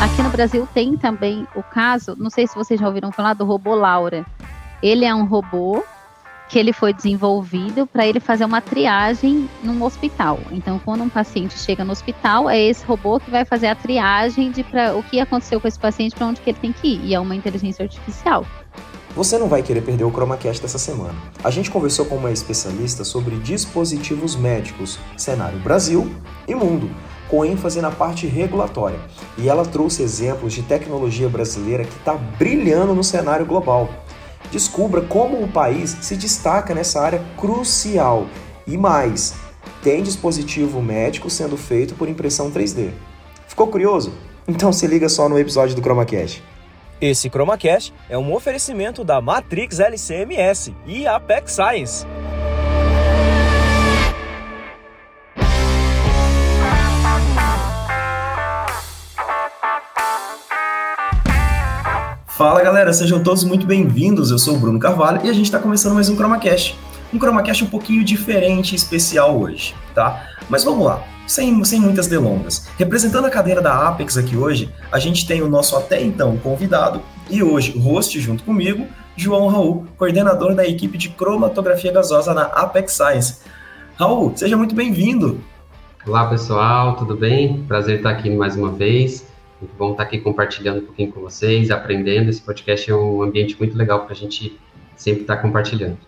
Aqui no Brasil tem também o caso, não sei se vocês já ouviram falar do robô Laura. Ele é um robô que ele foi desenvolvido para ele fazer uma triagem num hospital. Então, quando um paciente chega no hospital, é esse robô que vai fazer a triagem de para o que aconteceu com esse paciente, para onde que ele tem que ir. E é uma inteligência artificial. Você não vai querer perder o ChromaCast dessa semana. A gente conversou com uma especialista sobre dispositivos médicos, cenário Brasil e mundo, com ênfase na parte regulatória. E ela trouxe exemplos de tecnologia brasileira que está brilhando no cenário global. Descubra como o país se destaca nessa área crucial. E mais, tem dispositivo médico sendo feito por impressão 3D. Ficou curioso? Então se liga só no episódio do ChromaCast. Esse ChromaCast é um oferecimento da Matrix LCMS e Apex Science. Fala galera, sejam todos muito bem-vindos. Eu sou o Bruno Carvalho e a gente está começando mais um ChromaCast. Um ChromaCast um pouquinho diferente e especial hoje, tá? Mas vamos lá sem, sem muitas delongas. Representando a cadeira da Apex aqui hoje, a gente tem o nosso até então convidado e hoje host junto comigo, João Raul, coordenador da equipe de cromatografia gasosa na Apex Science. Raul, seja muito bem-vindo. Olá pessoal, tudo bem? Prazer estar aqui mais uma vez. Muito bom estar aqui compartilhando um pouquinho com vocês, aprendendo. Esse podcast é um ambiente muito legal para a gente sempre estar compartilhando.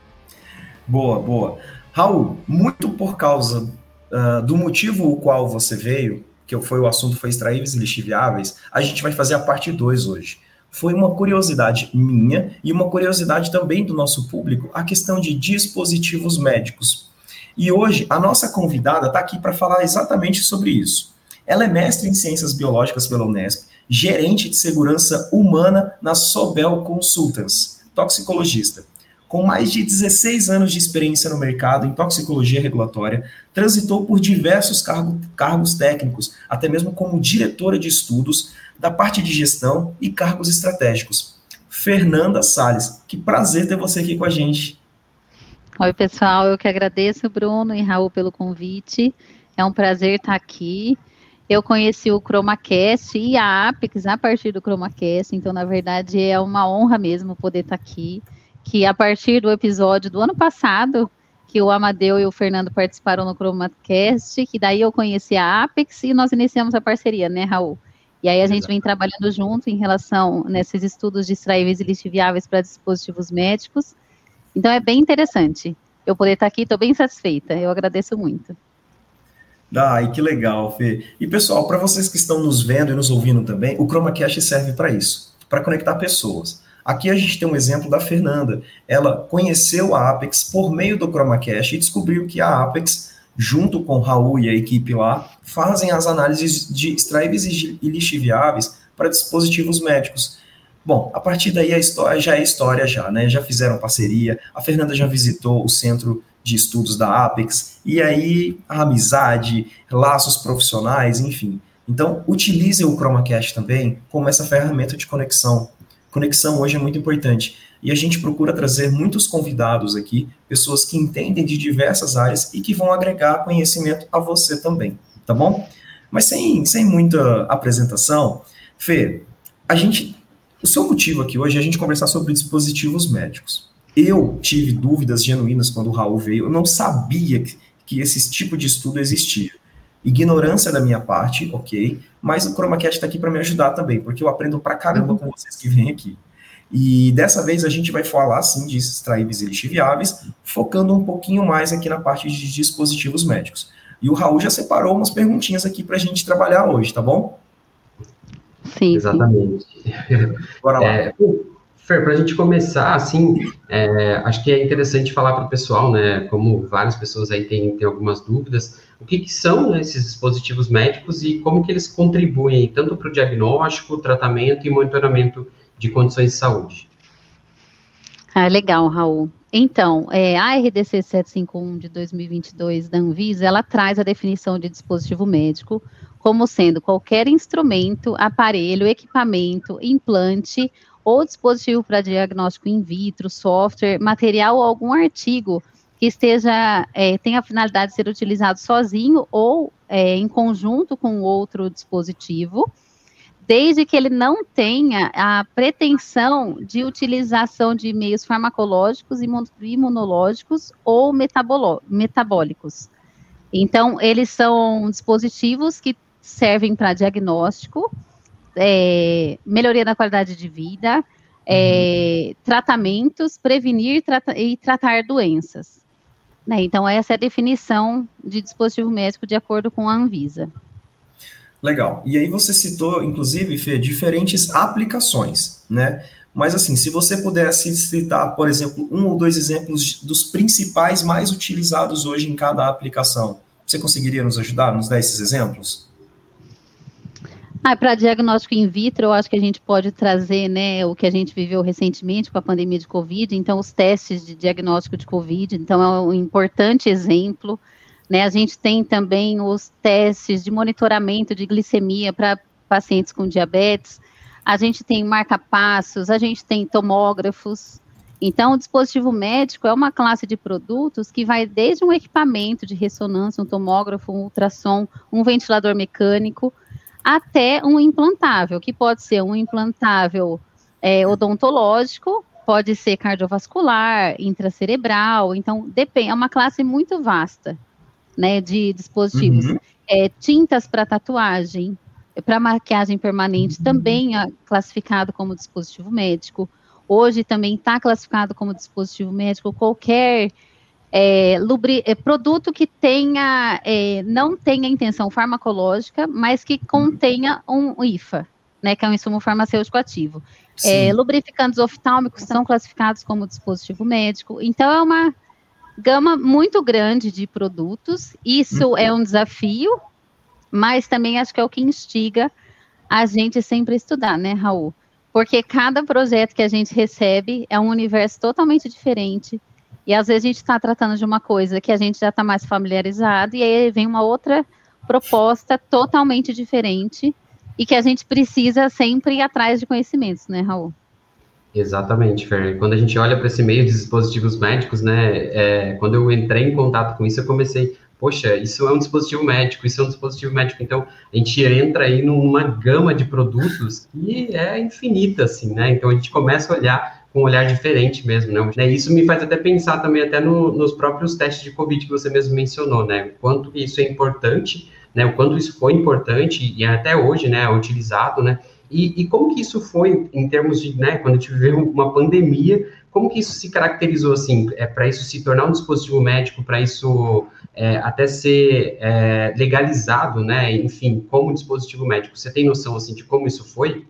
Boa, boa. Raul, muito por causa uh, do motivo o qual você veio, que foi o assunto foi extraíveis e lixiviáveis, a gente vai fazer a parte 2 hoje. Foi uma curiosidade minha e uma curiosidade também do nosso público a questão de dispositivos médicos. E hoje a nossa convidada está aqui para falar exatamente sobre isso. Ela é mestre em ciências biológicas pela Unesp, gerente de segurança humana na Sobel Consultants, toxicologista com mais de 16 anos de experiência no mercado em toxicologia regulatória, transitou por diversos cargo, cargos técnicos, até mesmo como diretora de estudos da parte de gestão e cargos estratégicos. Fernanda Sales, que prazer ter você aqui com a gente. Oi, pessoal, eu que agradeço, Bruno e Raul, pelo convite. É um prazer estar aqui. Eu conheci o ChromaCast e a Apex a partir do ChromaCast, então, na verdade, é uma honra mesmo poder estar aqui que a partir do episódio do ano passado, que o Amadeu e o Fernando participaram no ChromaCast, que daí eu conheci a Apex e nós iniciamos a parceria, né, Raul? E aí a gente vem trabalhando junto em relação nesses estudos de extraíveis e lixiviáveis para dispositivos médicos. Então é bem interessante. Eu poder estar aqui, estou bem satisfeita. Eu agradeço muito. Ai, que legal, Fê. E pessoal, para vocês que estão nos vendo e nos ouvindo também, o ChromaCast serve para isso, para conectar pessoas. Aqui a gente tem um exemplo da Fernanda. Ela conheceu a Apex por meio do ChromaCast e descobriu que a Apex, junto com o Raul e a equipe lá, fazem as análises de extraíveis e lixiviáveis para dispositivos médicos. Bom, a partir daí a história já é história já, né? Já fizeram parceria, a Fernanda já visitou o centro de estudos da Apex, e aí a amizade, laços profissionais, enfim. Então, utilize o ChromaCast também como essa ferramenta de conexão Conexão hoje é muito importante. E a gente procura trazer muitos convidados aqui, pessoas que entendem de diversas áreas e que vão agregar conhecimento a você também, tá bom? Mas sem, sem muita apresentação, Fê, a gente. O seu motivo aqui hoje é a gente conversar sobre dispositivos médicos. Eu tive dúvidas genuínas quando o Raul veio, eu não sabia que, que esse tipo de estudo existia. Ignorância da minha parte, ok, mas o ChromaCast está aqui para me ajudar também, porque eu aprendo pra caramba com vocês que vêm aqui. E dessa vez a gente vai falar, sim, de extraíveis e lixiviáveis, focando um pouquinho mais aqui na parte de dispositivos médicos. E o Raul já separou umas perguntinhas aqui para a gente trabalhar hoje, tá bom? Sim. Exatamente. Bora lá. É, Fer, para a gente começar, assim, é, acho que é interessante falar para o pessoal, né, como várias pessoas aí têm, têm algumas dúvidas, o que, que são né, esses dispositivos médicos e como que eles contribuem tanto para o diagnóstico, tratamento e monitoramento de condições de saúde. Ah, legal, Raul. Então, é, a RDC 751 de 2022 da Anvisa, ela traz a definição de dispositivo médico como sendo qualquer instrumento, aparelho, equipamento, implante ou dispositivo para diagnóstico in vitro, software, material ou algum artigo que esteja, é, tenha a finalidade de ser utilizado sozinho ou é, em conjunto com outro dispositivo, desde que ele não tenha a pretensão de utilização de meios farmacológicos, imunológicos ou metabólicos. Então, eles são dispositivos que servem para diagnóstico, é, melhoria da qualidade de vida, é, uhum. tratamentos, prevenir trata e tratar doenças. Né? Então, essa é a definição de dispositivo médico de acordo com a Anvisa. Legal. E aí você citou, inclusive, Fê, diferentes aplicações, né? Mas assim, se você pudesse citar, por exemplo, um ou dois exemplos dos principais mais utilizados hoje em cada aplicação, você conseguiria nos ajudar, nos dar esses exemplos? Ah, para diagnóstico in vitro, eu acho que a gente pode trazer, né, o que a gente viveu recentemente com a pandemia de Covid, então os testes de diagnóstico de Covid, então é um importante exemplo. Né, a gente tem também os testes de monitoramento de glicemia para pacientes com diabetes. A gente tem marca-passos, a gente tem tomógrafos. Então, o dispositivo médico é uma classe de produtos que vai desde um equipamento de ressonância, um tomógrafo, um ultrassom, um ventilador mecânico, até um implantável, que pode ser um implantável é, odontológico, pode ser cardiovascular, intracerebral, então depende, é uma classe muito vasta né, de dispositivos. Uhum. É, tintas para tatuagem, para maquiagem permanente, uhum. também é classificado como dispositivo médico. Hoje também está classificado como dispositivo médico qualquer é, lubri, é, produto que tenha, é, não tenha intenção farmacológica, mas que contenha um IFA, né, que é um insumo farmacêutico ativo. É, lubrificantes oftálmicos são classificados como dispositivo médico, então é uma gama muito grande de produtos. Isso uhum. é um desafio, mas também acho que é o que instiga a gente sempre a estudar, né, Raul? Porque cada projeto que a gente recebe é um universo totalmente diferente. E às vezes a gente está tratando de uma coisa que a gente já está mais familiarizado, e aí vem uma outra proposta totalmente diferente e que a gente precisa sempre ir atrás de conhecimentos, né, Raul? Exatamente, Fer. Quando a gente olha para esse meio de dispositivos médicos, né, é, quando eu entrei em contato com isso, eu comecei, poxa, isso é um dispositivo médico, isso é um dispositivo médico. Então, a gente entra aí numa gama de produtos que é infinita, assim, né? Então, a gente começa a olhar com um olhar diferente mesmo, né? Isso me faz até pensar também até no, nos próprios testes de Covid que você mesmo mencionou, né? O quanto isso é importante, né? O quanto isso foi importante e até hoje, né, é utilizado, né? E, e, como que isso foi em termos de, né, quando a gente viveu uma pandemia, como que isso se caracterizou, assim, é, para isso se tornar um dispositivo médico, para isso é, até ser é, legalizado, né, enfim, como dispositivo médico? Você tem noção, assim, de como isso foi?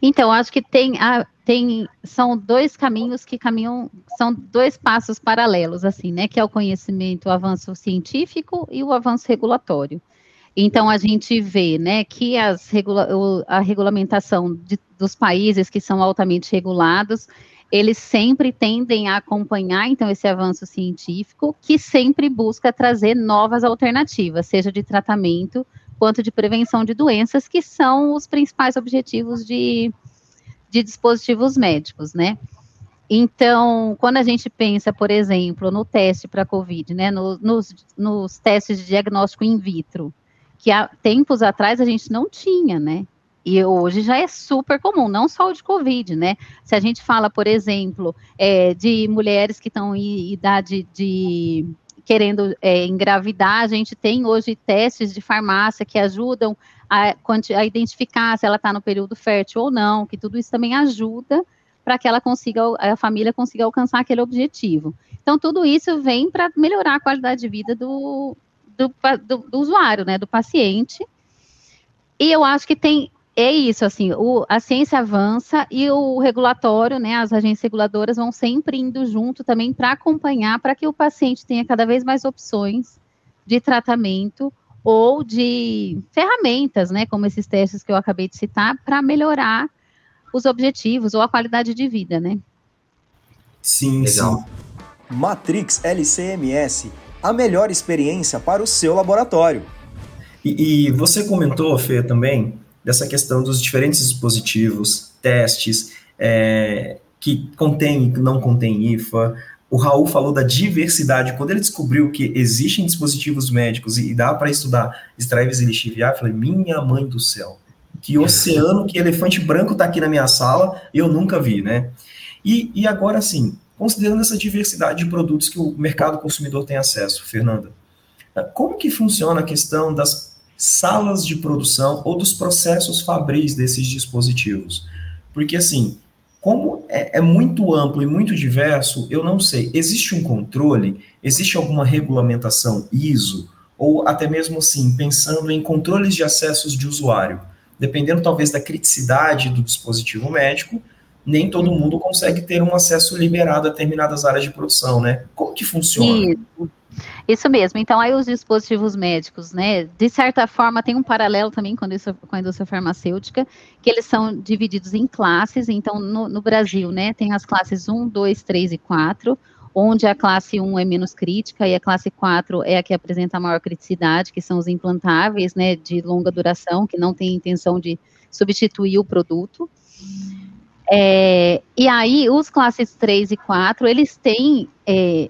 Então, acho que tem, a, tem, são dois caminhos que caminham, são dois passos paralelos, assim, né, que é o conhecimento, o avanço científico e o avanço regulatório. Então, a gente vê né, que regula a regulamentação de, dos países que são altamente regulados, eles sempre tendem a acompanhar, então, esse avanço científico, que sempre busca trazer novas alternativas, seja de tratamento quanto de prevenção de doenças, que são os principais objetivos de, de dispositivos médicos, né? Então, quando a gente pensa, por exemplo, no teste para COVID, né, no, nos, nos testes de diagnóstico in vitro, que há tempos atrás a gente não tinha, né? E hoje já é super comum, não só o de Covid, né? Se a gente fala, por exemplo, é, de mulheres que estão em idade de querendo é, engravidar, a gente tem hoje testes de farmácia que ajudam a, a identificar se ela está no período fértil ou não, que tudo isso também ajuda para que ela consiga, a família consiga alcançar aquele objetivo. Então, tudo isso vem para melhorar a qualidade de vida do, do, do, do, usuário, né, do paciente. E eu acho que tem é isso, assim, o, a ciência avança e o regulatório, né, as agências reguladoras vão sempre indo junto também para acompanhar, para que o paciente tenha cada vez mais opções de tratamento ou de ferramentas, né, como esses testes que eu acabei de citar, para melhorar os objetivos ou a qualidade de vida, né? Sim, Legal. sim. Matrix LCMS a melhor experiência para o seu laboratório. E, e você comentou, Fê, também, dessa questão dos diferentes dispositivos, testes, é, que contém e não contém IFA. O Raul falou da diversidade. Quando ele descobriu que existem dispositivos médicos e dá para estudar extraíveis e lixiviar, eu falei, minha mãe do céu, que oceano, que elefante branco está aqui na minha sala, eu nunca vi, né? E, e agora sim, considerando essa diversidade de produtos que o mercado consumidor tem acesso, Fernanda, como que funciona a questão das salas de produção ou dos processos fabris desses dispositivos? Porque assim, como é, é, muito amplo e muito diverso, eu não sei. Existe um controle? Existe alguma regulamentação ISO? Ou até mesmo assim, pensando em controles de acessos de usuário? Dependendo talvez da criticidade do dispositivo médico, nem todo mundo consegue ter um acesso liberado a determinadas áreas de produção, né? Como que funciona? Isso. Isso mesmo. Então, aí os dispositivos médicos, né, de certa forma, tem um paralelo também com a indústria, com a indústria farmacêutica, que eles são divididos em classes. Então, no, no, Brasil, né, tem as classes 1, 2, 3 e 4, onde a classe 1 é menos crítica e a classe 4 é a que apresenta a maior criticidade, que são os implantáveis, né, de longa duração, que não tem intenção de substituir o produto. É, e aí, os classes 3 e 4, eles têm é,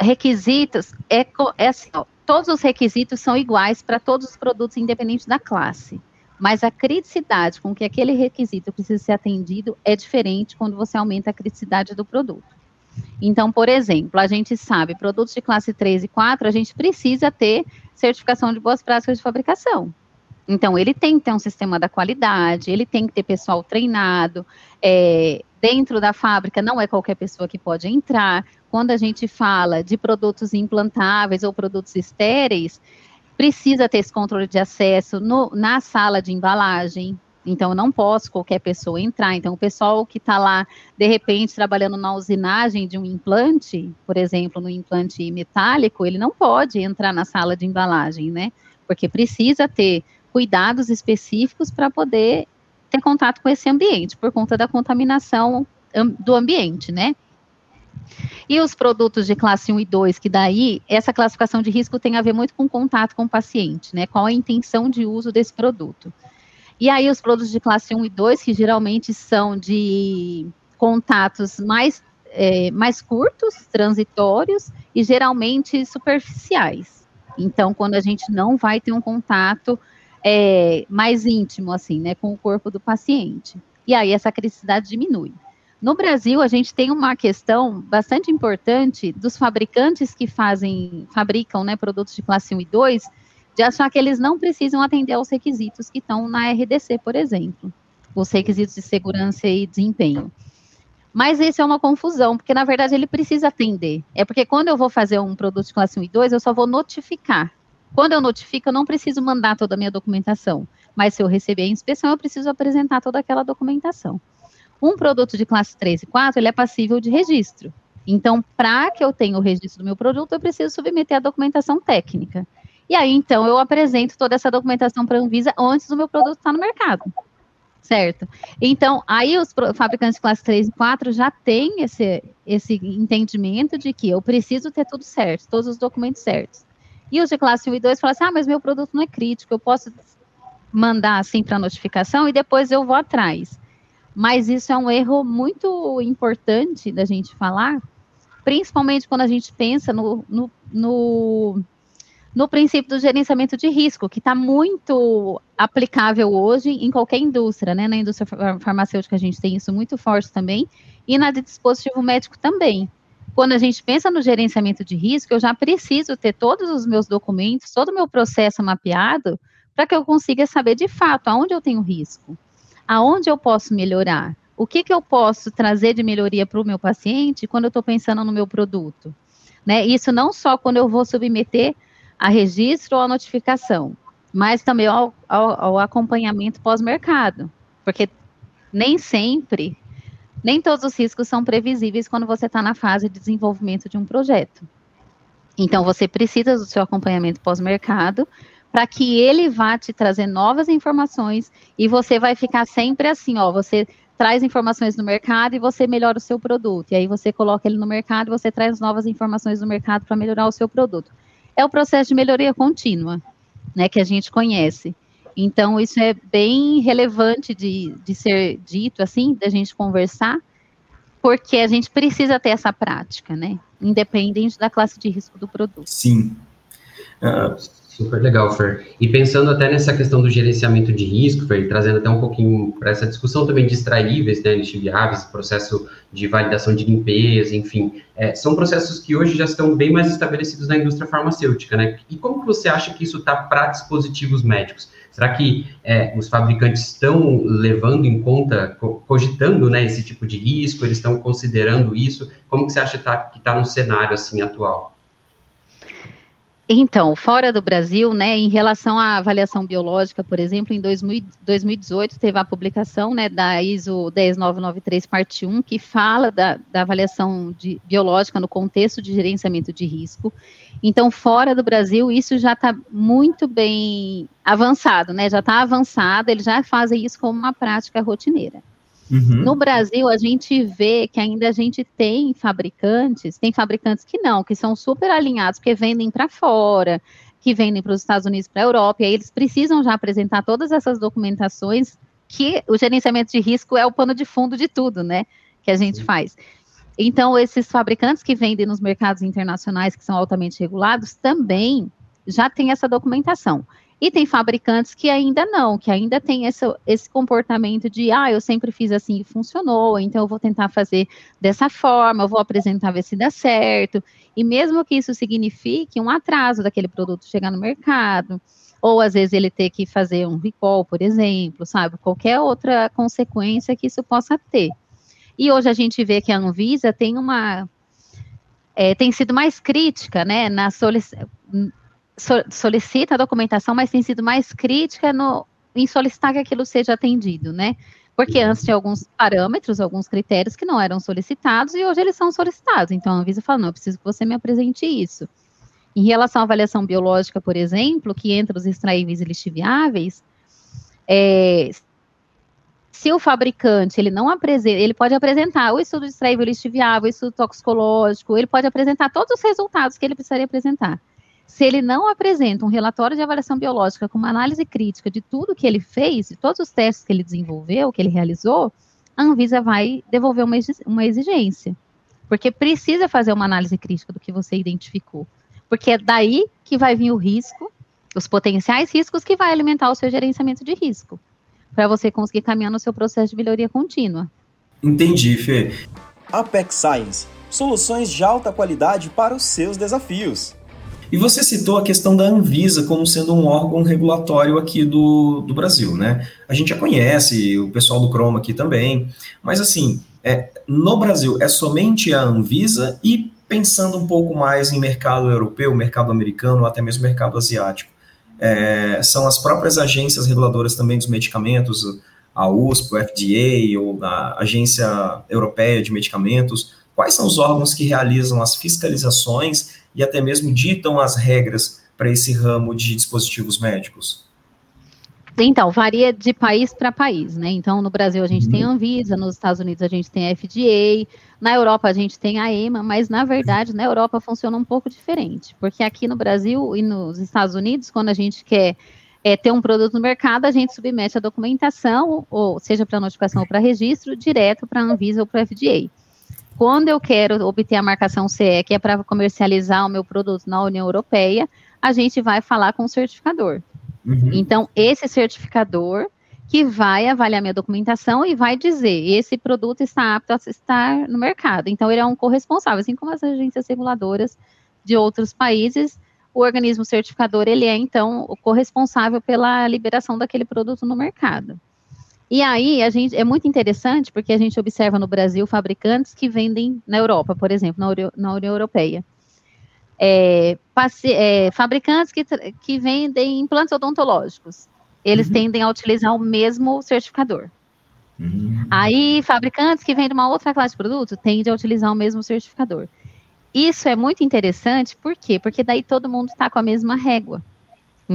requisitos é, é assim, ó, todos os requisitos são iguais para todos os produtos, independente da classe. Mas a criticidade com que aquele requisito precisa ser atendido é diferente quando você aumenta a criticidade do produto. Então, por exemplo, a gente sabe, produtos de classe 3 e 4, a gente precisa ter certificação de boas práticas de fabricação. Então, ele tem que ter um sistema da qualidade, ele tem que ter pessoal treinado, é, dentro da fábrica não é qualquer pessoa que pode entrar. Quando a gente fala de produtos implantáveis ou produtos estéreis, precisa ter esse controle de acesso no, na sala de embalagem. Então, não posso qualquer pessoa entrar. Então, o pessoal que está lá, de repente, trabalhando na usinagem de um implante, por exemplo, no implante metálico, ele não pode entrar na sala de embalagem, né? Porque precisa ter cuidados específicos para poder ter contato com esse ambiente, por conta da contaminação do ambiente, né? E os produtos de classe 1 e 2, que daí, essa classificação de risco tem a ver muito com contato com o paciente, né? Qual a intenção de uso desse produto. E aí, os produtos de classe 1 e 2, que geralmente são de contatos mais, é, mais curtos, transitórios, e geralmente superficiais. Então, quando a gente não vai ter um contato é, mais íntimo, assim, né, com o corpo do paciente. E aí essa criticidade diminui. No Brasil, a gente tem uma questão bastante importante dos fabricantes que fazem, fabricam, né, produtos de classe 1 e 2, de achar que eles não precisam atender aos requisitos que estão na RDC, por exemplo, os requisitos de segurança e desempenho. Mas isso é uma confusão, porque na verdade ele precisa atender. É porque quando eu vou fazer um produto de classe 1 e 2, eu só vou notificar quando eu notifico, eu não preciso mandar toda a minha documentação, mas se eu receber a inspeção, eu preciso apresentar toda aquela documentação. Um produto de classe 3 e 4, ele é passível de registro. Então, para que eu tenha o registro do meu produto, eu preciso submeter a documentação técnica. E aí, então, eu apresento toda essa documentação para a Anvisa antes do meu produto estar no mercado. Certo? Então, aí os fabricantes de classe 3 e 4 já têm esse, esse entendimento de que eu preciso ter tudo certo, todos os documentos certos. E os de classe 1 e 2 falam assim: ah, mas meu produto não é crítico, eu posso mandar assim para notificação e depois eu vou atrás. Mas isso é um erro muito importante da gente falar, principalmente quando a gente pensa no, no, no, no princípio do gerenciamento de risco, que está muito aplicável hoje em qualquer indústria, né? Na indústria farmacêutica a gente tem isso muito forte também, e na de dispositivo médico também quando a gente pensa no gerenciamento de risco, eu já preciso ter todos os meus documentos, todo o meu processo mapeado, para que eu consiga saber de fato aonde eu tenho risco, aonde eu posso melhorar, o que, que eu posso trazer de melhoria para o meu paciente quando eu estou pensando no meu produto. Né? Isso não só quando eu vou submeter a registro ou a notificação, mas também ao, ao, ao acompanhamento pós-mercado, porque nem sempre nem todos os riscos são previsíveis quando você está na fase de desenvolvimento de um projeto. Então, você precisa do seu acompanhamento pós-mercado para que ele vá te trazer novas informações e você vai ficar sempre assim, ó, você traz informações no mercado e você melhora o seu produto. E aí você coloca ele no mercado e você traz novas informações no mercado para melhorar o seu produto. É o processo de melhoria contínua, né, que a gente conhece. Então, isso é bem relevante de, de ser dito, assim, da gente conversar, porque a gente precisa ter essa prática, né? Independente da classe de risco do produto. Sim. Uh, Super legal, Fer. E pensando até nessa questão do gerenciamento de risco, Fer, trazendo até um pouquinho para essa discussão também de extraíveis, né, lixiviáveis, processo de validação de limpeza, enfim, é, são processos que hoje já estão bem mais estabelecidos na indústria farmacêutica, né? E como que você acha que isso está para dispositivos médicos? Será que é, os fabricantes estão levando em conta, cogitando, né, esse tipo de risco? Eles estão considerando isso? Como que você acha que está tá no cenário assim atual? Então, fora do Brasil, né, em relação à avaliação biológica, por exemplo, em 2000, 2018 teve a publicação né, da ISO 10993, parte 1, que fala da, da avaliação de, biológica no contexto de gerenciamento de risco. Então, fora do Brasil, isso já está muito bem avançado, né? Já está avançado, eles já fazem isso como uma prática rotineira. Uhum. No Brasil, a gente vê que ainda a gente tem fabricantes, tem fabricantes que não, que são super alinhados, porque vendem para fora, que vendem para os Estados Unidos, para a Europa, e aí eles precisam já apresentar todas essas documentações, que o gerenciamento de risco é o pano de fundo de tudo, né, que a gente Sim. faz. Então, esses fabricantes que vendem nos mercados internacionais, que são altamente regulados, também já têm essa documentação. E tem fabricantes que ainda não, que ainda tem esse, esse comportamento de, ah, eu sempre fiz assim e funcionou, então eu vou tentar fazer dessa forma, eu vou apresentar, ver se dá certo. E mesmo que isso signifique um atraso daquele produto chegar no mercado, ou às vezes ele ter que fazer um recall, por exemplo, sabe? Qualquer outra consequência que isso possa ter. E hoje a gente vê que a Anvisa tem uma. É, tem sido mais crítica, né, na solicitação solicita a documentação, mas tem sido mais crítica no, em solicitar que aquilo seja atendido, né? Porque antes tinha alguns parâmetros, alguns critérios que não eram solicitados e hoje eles são solicitados. Então a Anvisa fala: não, eu preciso que você me apresente isso. Em relação à avaliação biológica, por exemplo, que entra os extraíveis e lixiviáveis, é, se o fabricante ele não apresenta, ele pode apresentar o estudo de extraível lixiviável, o estudo toxicológico, ele pode apresentar todos os resultados que ele precisaria apresentar se ele não apresenta um relatório de avaliação biológica com uma análise crítica de tudo que ele fez, de todos os testes que ele desenvolveu, que ele realizou, a Anvisa vai devolver uma exigência. Porque precisa fazer uma análise crítica do que você identificou. Porque é daí que vai vir o risco, os potenciais riscos que vai alimentar o seu gerenciamento de risco, para você conseguir caminhar no seu processo de melhoria contínua. Entendi, Fê. Apex Science, soluções de alta qualidade para os seus desafios. E você citou a questão da Anvisa como sendo um órgão regulatório aqui do, do Brasil, né? A gente já conhece, o pessoal do Chroma aqui também, mas assim, é, no Brasil é somente a Anvisa e pensando um pouco mais em mercado europeu, mercado americano, até mesmo mercado asiático. É, são as próprias agências reguladoras também dos medicamentos, a USP, o FDA ou a Agência Europeia de Medicamentos. Quais são os órgãos que realizam as fiscalizações e até mesmo ditam as regras para esse ramo de dispositivos médicos? Então, varia de país para país, né? Então, no Brasil a gente uhum. tem a Anvisa, nos Estados Unidos a gente tem a FDA, na Europa a gente tem a EMA, mas na verdade na Europa funciona um pouco diferente, porque aqui no Brasil e nos Estados Unidos, quando a gente quer é, ter um produto no mercado, a gente submete a documentação, ou seja para notificação ou para registro, direto para a Anvisa ou para a FDA. Quando eu quero obter a marcação CE, que é para comercializar o meu produto na União Europeia, a gente vai falar com o certificador. Uhum. Então, esse certificador que vai avaliar minha documentação e vai dizer esse produto está apto a estar no mercado. Então, ele é um corresponsável, assim como as agências reguladoras de outros países, o organismo certificador, ele é, então, o corresponsável pela liberação daquele produto no mercado. E aí, a gente, é muito interessante porque a gente observa no Brasil fabricantes que vendem na Europa, por exemplo, na, União, na União Europeia. É, passe, é, fabricantes que, que vendem implantes odontológicos, eles uhum. tendem a utilizar o mesmo certificador. Uhum. Aí, fabricantes que vendem uma outra classe de produto tendem a utilizar o mesmo certificador. Isso é muito interessante, por quê? Porque daí todo mundo está com a mesma régua.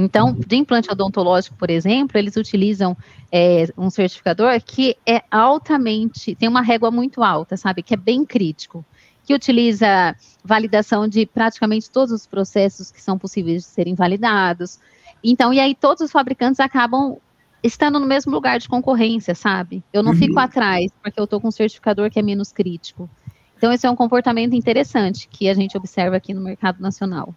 Então, de implante odontológico, por exemplo, eles utilizam é, um certificador que é altamente, tem uma régua muito alta, sabe? Que é bem crítico. Que utiliza validação de praticamente todos os processos que são possíveis de serem validados. Então, e aí todos os fabricantes acabam estando no mesmo lugar de concorrência, sabe? Eu não uhum. fico atrás, porque eu estou com um certificador que é menos crítico. Então, esse é um comportamento interessante que a gente observa aqui no mercado nacional.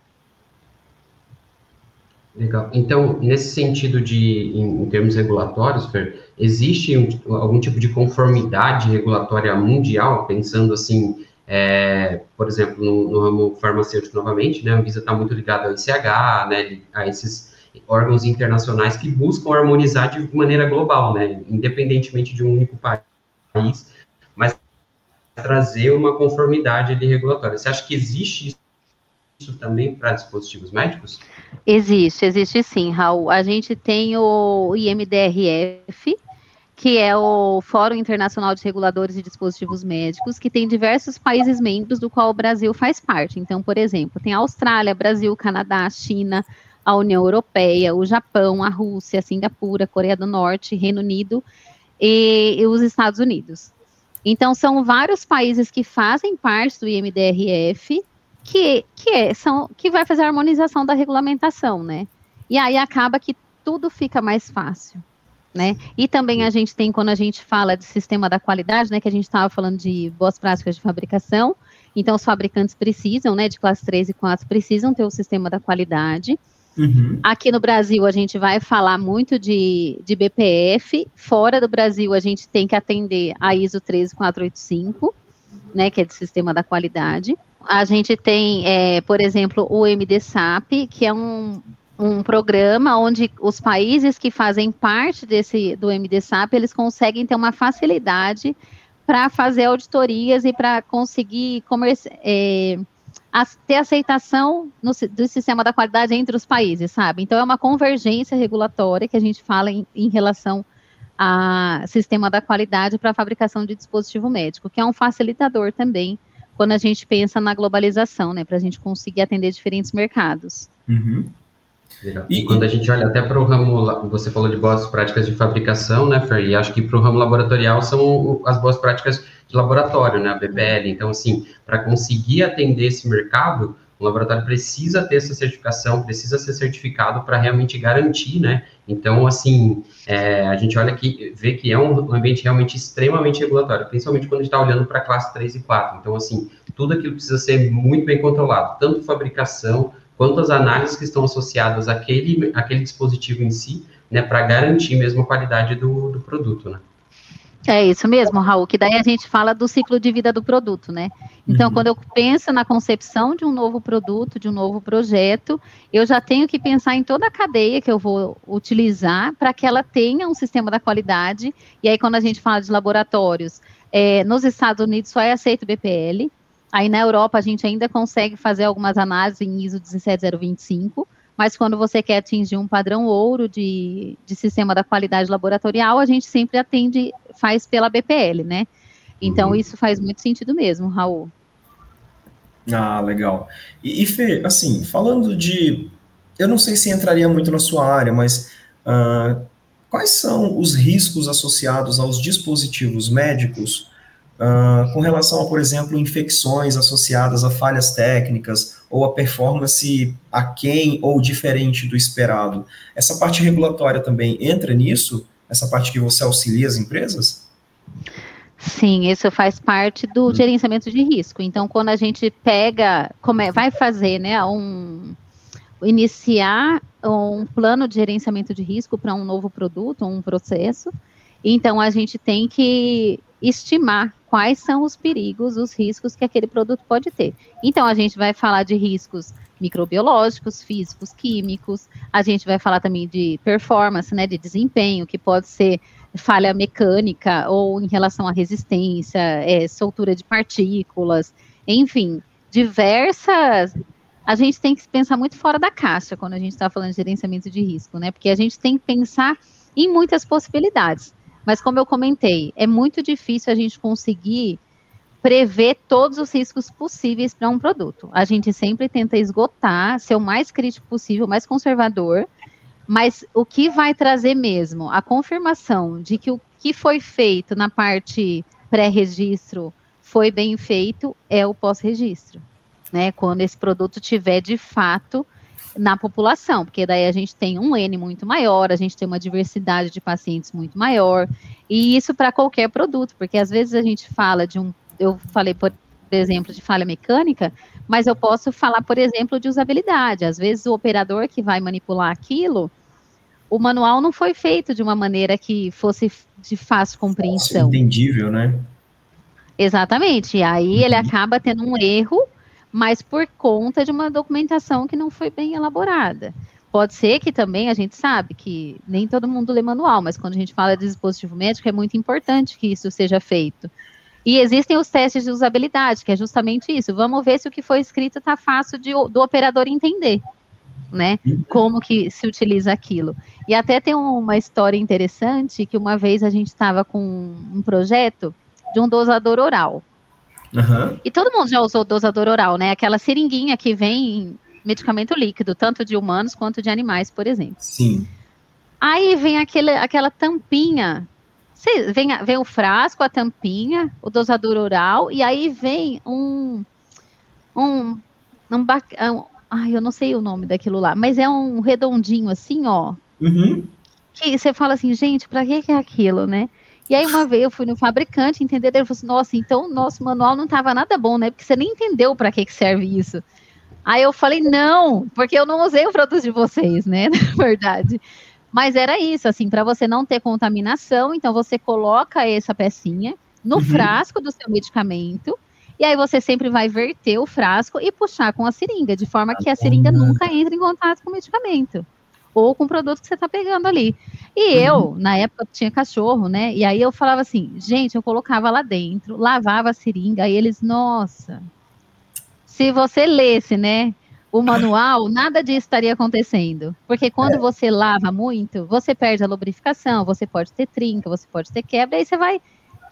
Legal. Então, nesse sentido de, em, em termos regulatórios, Fer, existe um, algum tipo de conformidade regulatória mundial, pensando assim, é, por exemplo, no, no, ramo farmacêutico novamente, né, a Anvisa está muito ligada ao ICH, né, a esses órgãos internacionais que buscam harmonizar de maneira global, né, independentemente de um único país, mas trazer uma conformidade regulatória. Você acha que existe isso também para dispositivos médicos? Existe, existe sim, Raul. A gente tem o IMDRF, que é o Fórum Internacional de Reguladores de Dispositivos Médicos, que tem diversos países membros, do qual o Brasil faz parte. Então, por exemplo, tem a Austrália, Brasil, Canadá, China, a União Europeia, o Japão, a Rússia, a Singapura, Coreia do Norte, Reino Unido e, e os Estados Unidos. Então, são vários países que fazem parte do IMDRF que, que, é, são, que vai fazer a harmonização da regulamentação, né? E aí acaba que tudo fica mais fácil, né? E também a gente tem, quando a gente fala de sistema da qualidade, né, que a gente estava falando de boas práticas de fabricação, então os fabricantes precisam, né, de classe 3 e 4, precisam ter o sistema da qualidade. Uhum. Aqui no Brasil, a gente vai falar muito de, de BPF. Fora do Brasil, a gente tem que atender a ISO 13485, né, que é de sistema da qualidade. A gente tem, é, por exemplo, o MDSAP, que é um, um programa onde os países que fazem parte desse do MDSAP, eles conseguem ter uma facilidade para fazer auditorias e para conseguir é, ter aceitação no, do sistema da qualidade entre os países, sabe? Então é uma convergência regulatória que a gente fala em, em relação a sistema da qualidade para a fabricação de dispositivo médico, que é um facilitador também quando a gente pensa na globalização, né, para a gente conseguir atender diferentes mercados. Uhum. E, e, quando a gente olha até para o ramo, você falou de boas práticas de fabricação, né, Fer? E acho que para o ramo laboratorial são as boas práticas de laboratório, né, a BBL. Então, assim, para conseguir atender esse mercado, o laboratório precisa ter essa certificação, precisa ser certificado para realmente garantir, né? Então, assim, é, a gente olha aqui, vê que é um ambiente realmente extremamente regulatório, principalmente quando a gente está olhando para a classe 3 e 4. Então, assim, tudo aquilo precisa ser muito bem controlado, tanto fabricação quanto as análises que estão associadas àquele, àquele dispositivo em si, né, para garantir mesmo a qualidade do, do produto, né? É isso mesmo, Raul, que daí a gente fala do ciclo de vida do produto, né? Então, uhum. quando eu penso na concepção de um novo produto, de um novo projeto, eu já tenho que pensar em toda a cadeia que eu vou utilizar para que ela tenha um sistema da qualidade. E aí, quando a gente fala de laboratórios, é, nos Estados Unidos só é aceito BPL, aí na Europa a gente ainda consegue fazer algumas análises em ISO 17025, mas quando você quer atingir um padrão ouro de, de sistema da qualidade laboratorial, a gente sempre atende, faz pela BPL, né? Então, uhum. isso faz muito sentido mesmo, Raul. Ah, legal. E, e Fê, assim, falando de. Eu não sei se entraria muito na sua área, mas uh, quais são os riscos associados aos dispositivos médicos uh, com relação a, por exemplo, infecções associadas a falhas técnicas ou a performance aquém ou diferente do esperado. Essa parte regulatória também entra nisso? Essa parte que você auxilia as empresas? Sim, isso faz parte do hum. gerenciamento de risco. Então, quando a gente pega, como vai fazer, né, um iniciar um plano de gerenciamento de risco para um novo produto, um processo, então a gente tem que estimar quais são os perigos, os riscos que aquele produto pode ter. Então, a gente vai falar de riscos microbiológicos, físicos, químicos, a gente vai falar também de performance, né, de desempenho, que pode ser falha mecânica ou em relação à resistência, é, soltura de partículas, enfim, diversas. A gente tem que pensar muito fora da caixa quando a gente está falando de gerenciamento de risco, né? Porque a gente tem que pensar em muitas possibilidades. Mas como eu comentei, é muito difícil a gente conseguir prever todos os riscos possíveis para um produto. A gente sempre tenta esgotar, ser o mais crítico possível, o mais conservador, mas o que vai trazer mesmo a confirmação de que o que foi feito na parte pré-registro foi bem feito é o pós-registro, né? Quando esse produto tiver de fato na população, porque daí a gente tem um N muito maior, a gente tem uma diversidade de pacientes muito maior, e isso para qualquer produto, porque às vezes a gente fala de um, eu falei, por, exemplo, de falha mecânica, mas eu posso falar, por exemplo, de usabilidade. Às vezes o operador que vai manipular aquilo, o manual não foi feito de uma maneira que fosse de fácil compreensão. Entendível, né? Exatamente. E aí uhum. ele acaba tendo um erro, mas por conta de uma documentação que não foi bem elaborada. Pode ser que também a gente sabe que nem todo mundo lê manual, mas quando a gente fala de dispositivo médico, é muito importante que isso seja feito. E existem os testes de usabilidade, que é justamente isso. Vamos ver se o que foi escrito está fácil de, do operador entender, né? Como que se utiliza aquilo. E até tem uma história interessante que uma vez a gente estava com um projeto de um dosador oral. Uhum. E todo mundo já usou dosador oral, né? Aquela seringuinha que vem medicamento líquido, tanto de humanos quanto de animais, por exemplo. Sim. Aí vem aquele, aquela tampinha. Vem, vem o frasco, a tampinha, o dosador oral, e aí vem um. Um. um, um ai, eu não sei o nome daquilo lá, mas é um redondinho assim, ó. Uhum. Que você fala assim, gente, que, que é aquilo, né? E aí uma vez eu fui no fabricante, entendeu? Ele falou assim, nossa, então o nosso manual não estava nada bom, né? Porque você nem entendeu para que, que serve isso. Aí eu falei, não, porque eu não usei o produto de vocês, né? Na verdade. Mas era isso, assim, para você não ter contaminação, então você coloca essa pecinha no uhum. frasco do seu medicamento, e aí você sempre vai verter o frasco e puxar com a seringa, de forma que a seringa nunca entre em contato com o medicamento ou com o produto que você está pegando ali. E uhum. eu, na época, tinha cachorro, né? E aí eu falava assim, gente, eu colocava lá dentro, lavava a seringa, e eles, nossa, se você lesse, né, o manual, nada disso estaria acontecendo. Porque quando é. você lava muito, você perde a lubrificação, você pode ter trinca, você pode ter quebra, aí você vai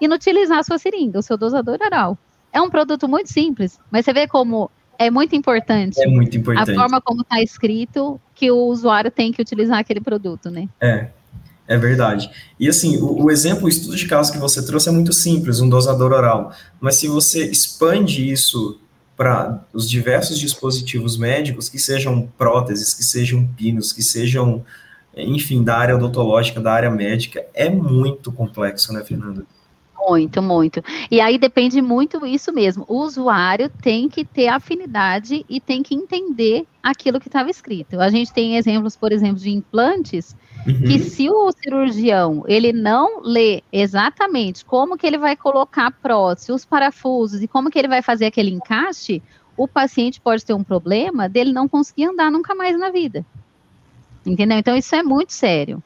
inutilizar a sua seringa, o seu dosador oral. É um produto muito simples, mas você vê como é muito importante. É muito importante. A forma como está escrito que o usuário tem que utilizar aquele produto, né? É, é verdade. E assim, o, o, exemplo, o estudo de caso que você trouxe é muito simples, um dosador oral. Mas se você expande isso para os diversos dispositivos médicos, que sejam próteses, que sejam pinos, que sejam, enfim, da área odontológica, da área médica, é muito complexo, né, Fernanda? Muito, muito. E aí depende muito isso mesmo. O usuário tem que ter afinidade e tem que entender aquilo que estava escrito. A gente tem exemplos, por exemplo, de implantes Uhum. Que se o cirurgião ele não lê exatamente como que ele vai colocar a prótese, os parafusos e como que ele vai fazer aquele encaixe, o paciente pode ter um problema dele não conseguir andar nunca mais na vida. Entendeu? Então isso é muito sério.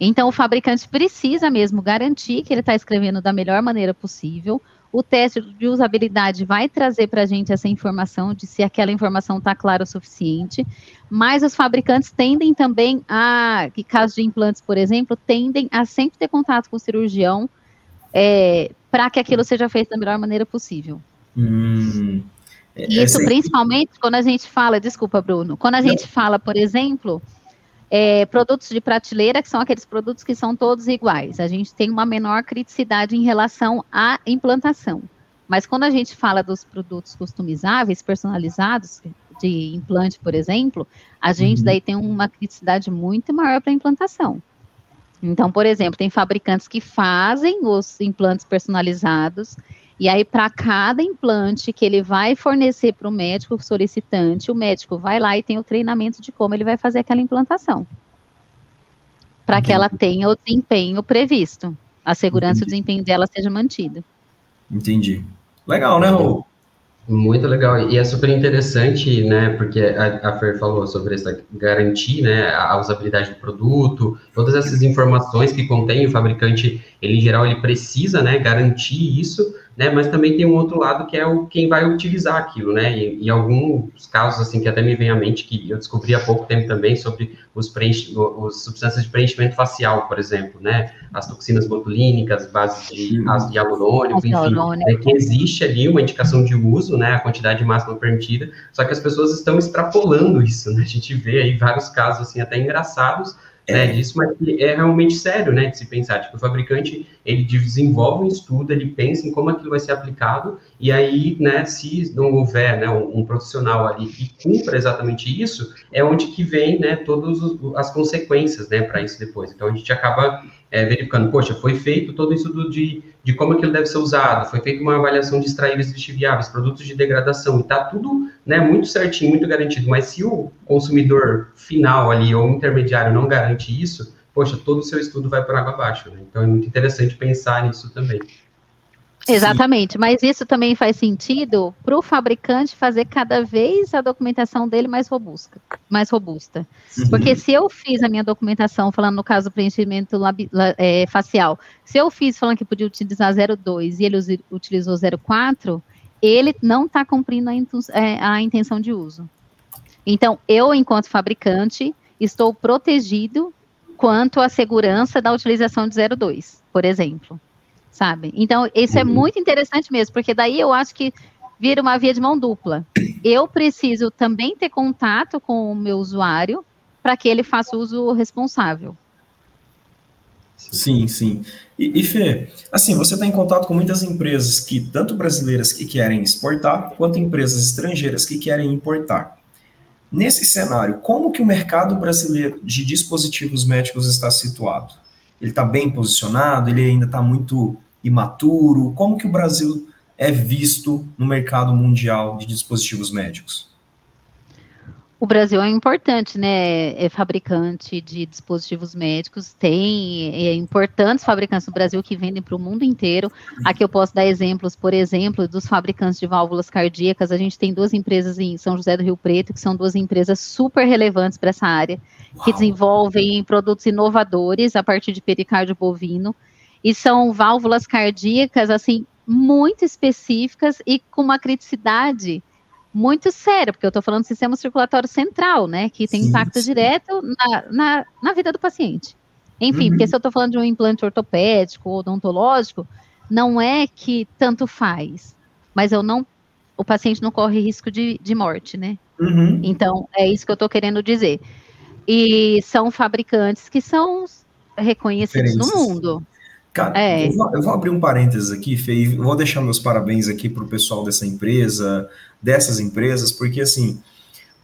Então o fabricante precisa mesmo garantir que ele está escrevendo da melhor maneira possível. O teste de usabilidade vai trazer para a gente essa informação de se aquela informação está clara o suficiente, mas os fabricantes tendem também a, que caso de implantes, por exemplo, tendem a sempre ter contato com o cirurgião é, para que aquilo seja feito da melhor maneira possível. Hum, Isso principalmente quando a gente fala, desculpa, Bruno, quando a gente fala, por exemplo, é, produtos de prateleira, que são aqueles produtos que são todos iguais. A gente tem uma menor criticidade em relação à implantação. Mas quando a gente fala dos produtos customizáveis, personalizados, de implante, por exemplo, a gente uhum. daí tem uma criticidade muito maior para implantação. Então, por exemplo, tem fabricantes que fazem os implantes personalizados e aí, para cada implante que ele vai fornecer para o médico solicitante, o médico vai lá e tem o treinamento de como ele vai fazer aquela implantação. Para que ela tenha o desempenho previsto. A segurança Entendi. e o desempenho dela seja mantido. Entendi. Legal, né, Raul? Muito legal, e é super interessante, né, porque a, a Fer falou sobre essa garantir, né, a usabilidade do produto, todas essas informações que contém o fabricante, ele em geral, ele precisa, né, garantir isso, né? Mas também tem um outro lado que é o quem vai utilizar aquilo, né? E, e alguns casos assim que até me vem à mente que eu descobri há pouco tempo também sobre os, preenche, os substâncias de preenchimento facial, por exemplo, né? As toxinas botulínicas, bases de ácido hialurônico, enfim, é que existe ali uma indicação de uso, né? A quantidade máxima permitida, só que as pessoas estão extrapolando isso, né? A gente vê aí vários casos assim até engraçados né, disso, mas é realmente sério, né, de se pensar, tipo, o fabricante, ele desenvolve um estudo, ele pensa em como aquilo vai ser aplicado, e aí, né, se não houver, né, um, um profissional ali que cumpra exatamente isso, é onde que vem, né, todas as consequências, né, para isso depois. Então, a gente acaba é, verificando, poxa, foi feito todo isso do, de, de como aquilo deve ser usado, foi feita uma avaliação de extraíveis lixiviáveis, produtos de degradação, e está tudo né, muito certinho, muito garantido, mas se o consumidor final ali, ou intermediário, não garante isso, poxa, todo o seu estudo vai por água abaixo, né? Então é muito interessante pensar nisso também. Exatamente, Sim. mas isso também faz sentido para o fabricante fazer cada vez a documentação dele mais robusta, mais robusta. Uhum. Porque se eu fiz a minha documentação falando no caso do preenchimento lab, é, facial, se eu fiz falando que podia utilizar 02 e ele utilizou 04, ele não está cumprindo a, é, a intenção de uso. Então, eu, enquanto fabricante, estou protegido quanto à segurança da utilização de 02, por exemplo sabe? Então, isso é uhum. é muito interessante mesmo, porque daí eu acho que vira uma via de mão dupla. Eu preciso também ter contato com o meu usuário para que ele faça uso responsável. Sim, sim. E, e Fê, assim, você está em contato com muitas empresas que, tanto brasileiras que querem exportar, quanto empresas estrangeiras que querem importar. Nesse cenário, como que o mercado brasileiro de dispositivos médicos está situado? Ele está bem posicionado? Ele ainda está muito imaturo? Como que o Brasil é visto no mercado mundial de dispositivos médicos? O Brasil é importante, né? É fabricante de dispositivos médicos, tem é, importantes fabricantes no Brasil que vendem para o mundo inteiro. Aqui eu posso dar exemplos, por exemplo, dos fabricantes de válvulas cardíacas. A gente tem duas empresas em São José do Rio Preto, que são duas empresas super relevantes para essa área, Uau. que desenvolvem produtos inovadores a partir de pericárdio bovino. E são válvulas cardíacas, assim, muito específicas e com uma criticidade muito séria, porque eu estou falando do sistema circulatório central, né, que tem sim, impacto sim. direto na, na, na, vida do paciente. Enfim, uhum. porque se eu estou falando de um implante ortopédico ou odontológico, não é que tanto faz, mas eu não, o paciente não corre risco de, de morte, né? Uhum. Então, é isso que eu estou querendo dizer. E são fabricantes que são reconhecidos no mundo. Cara, é. eu, vou, eu, vou, abrir um parênteses aqui, Fê, e vou deixar meus parabéns aqui para o pessoal dessa empresa, dessas empresas, porque assim,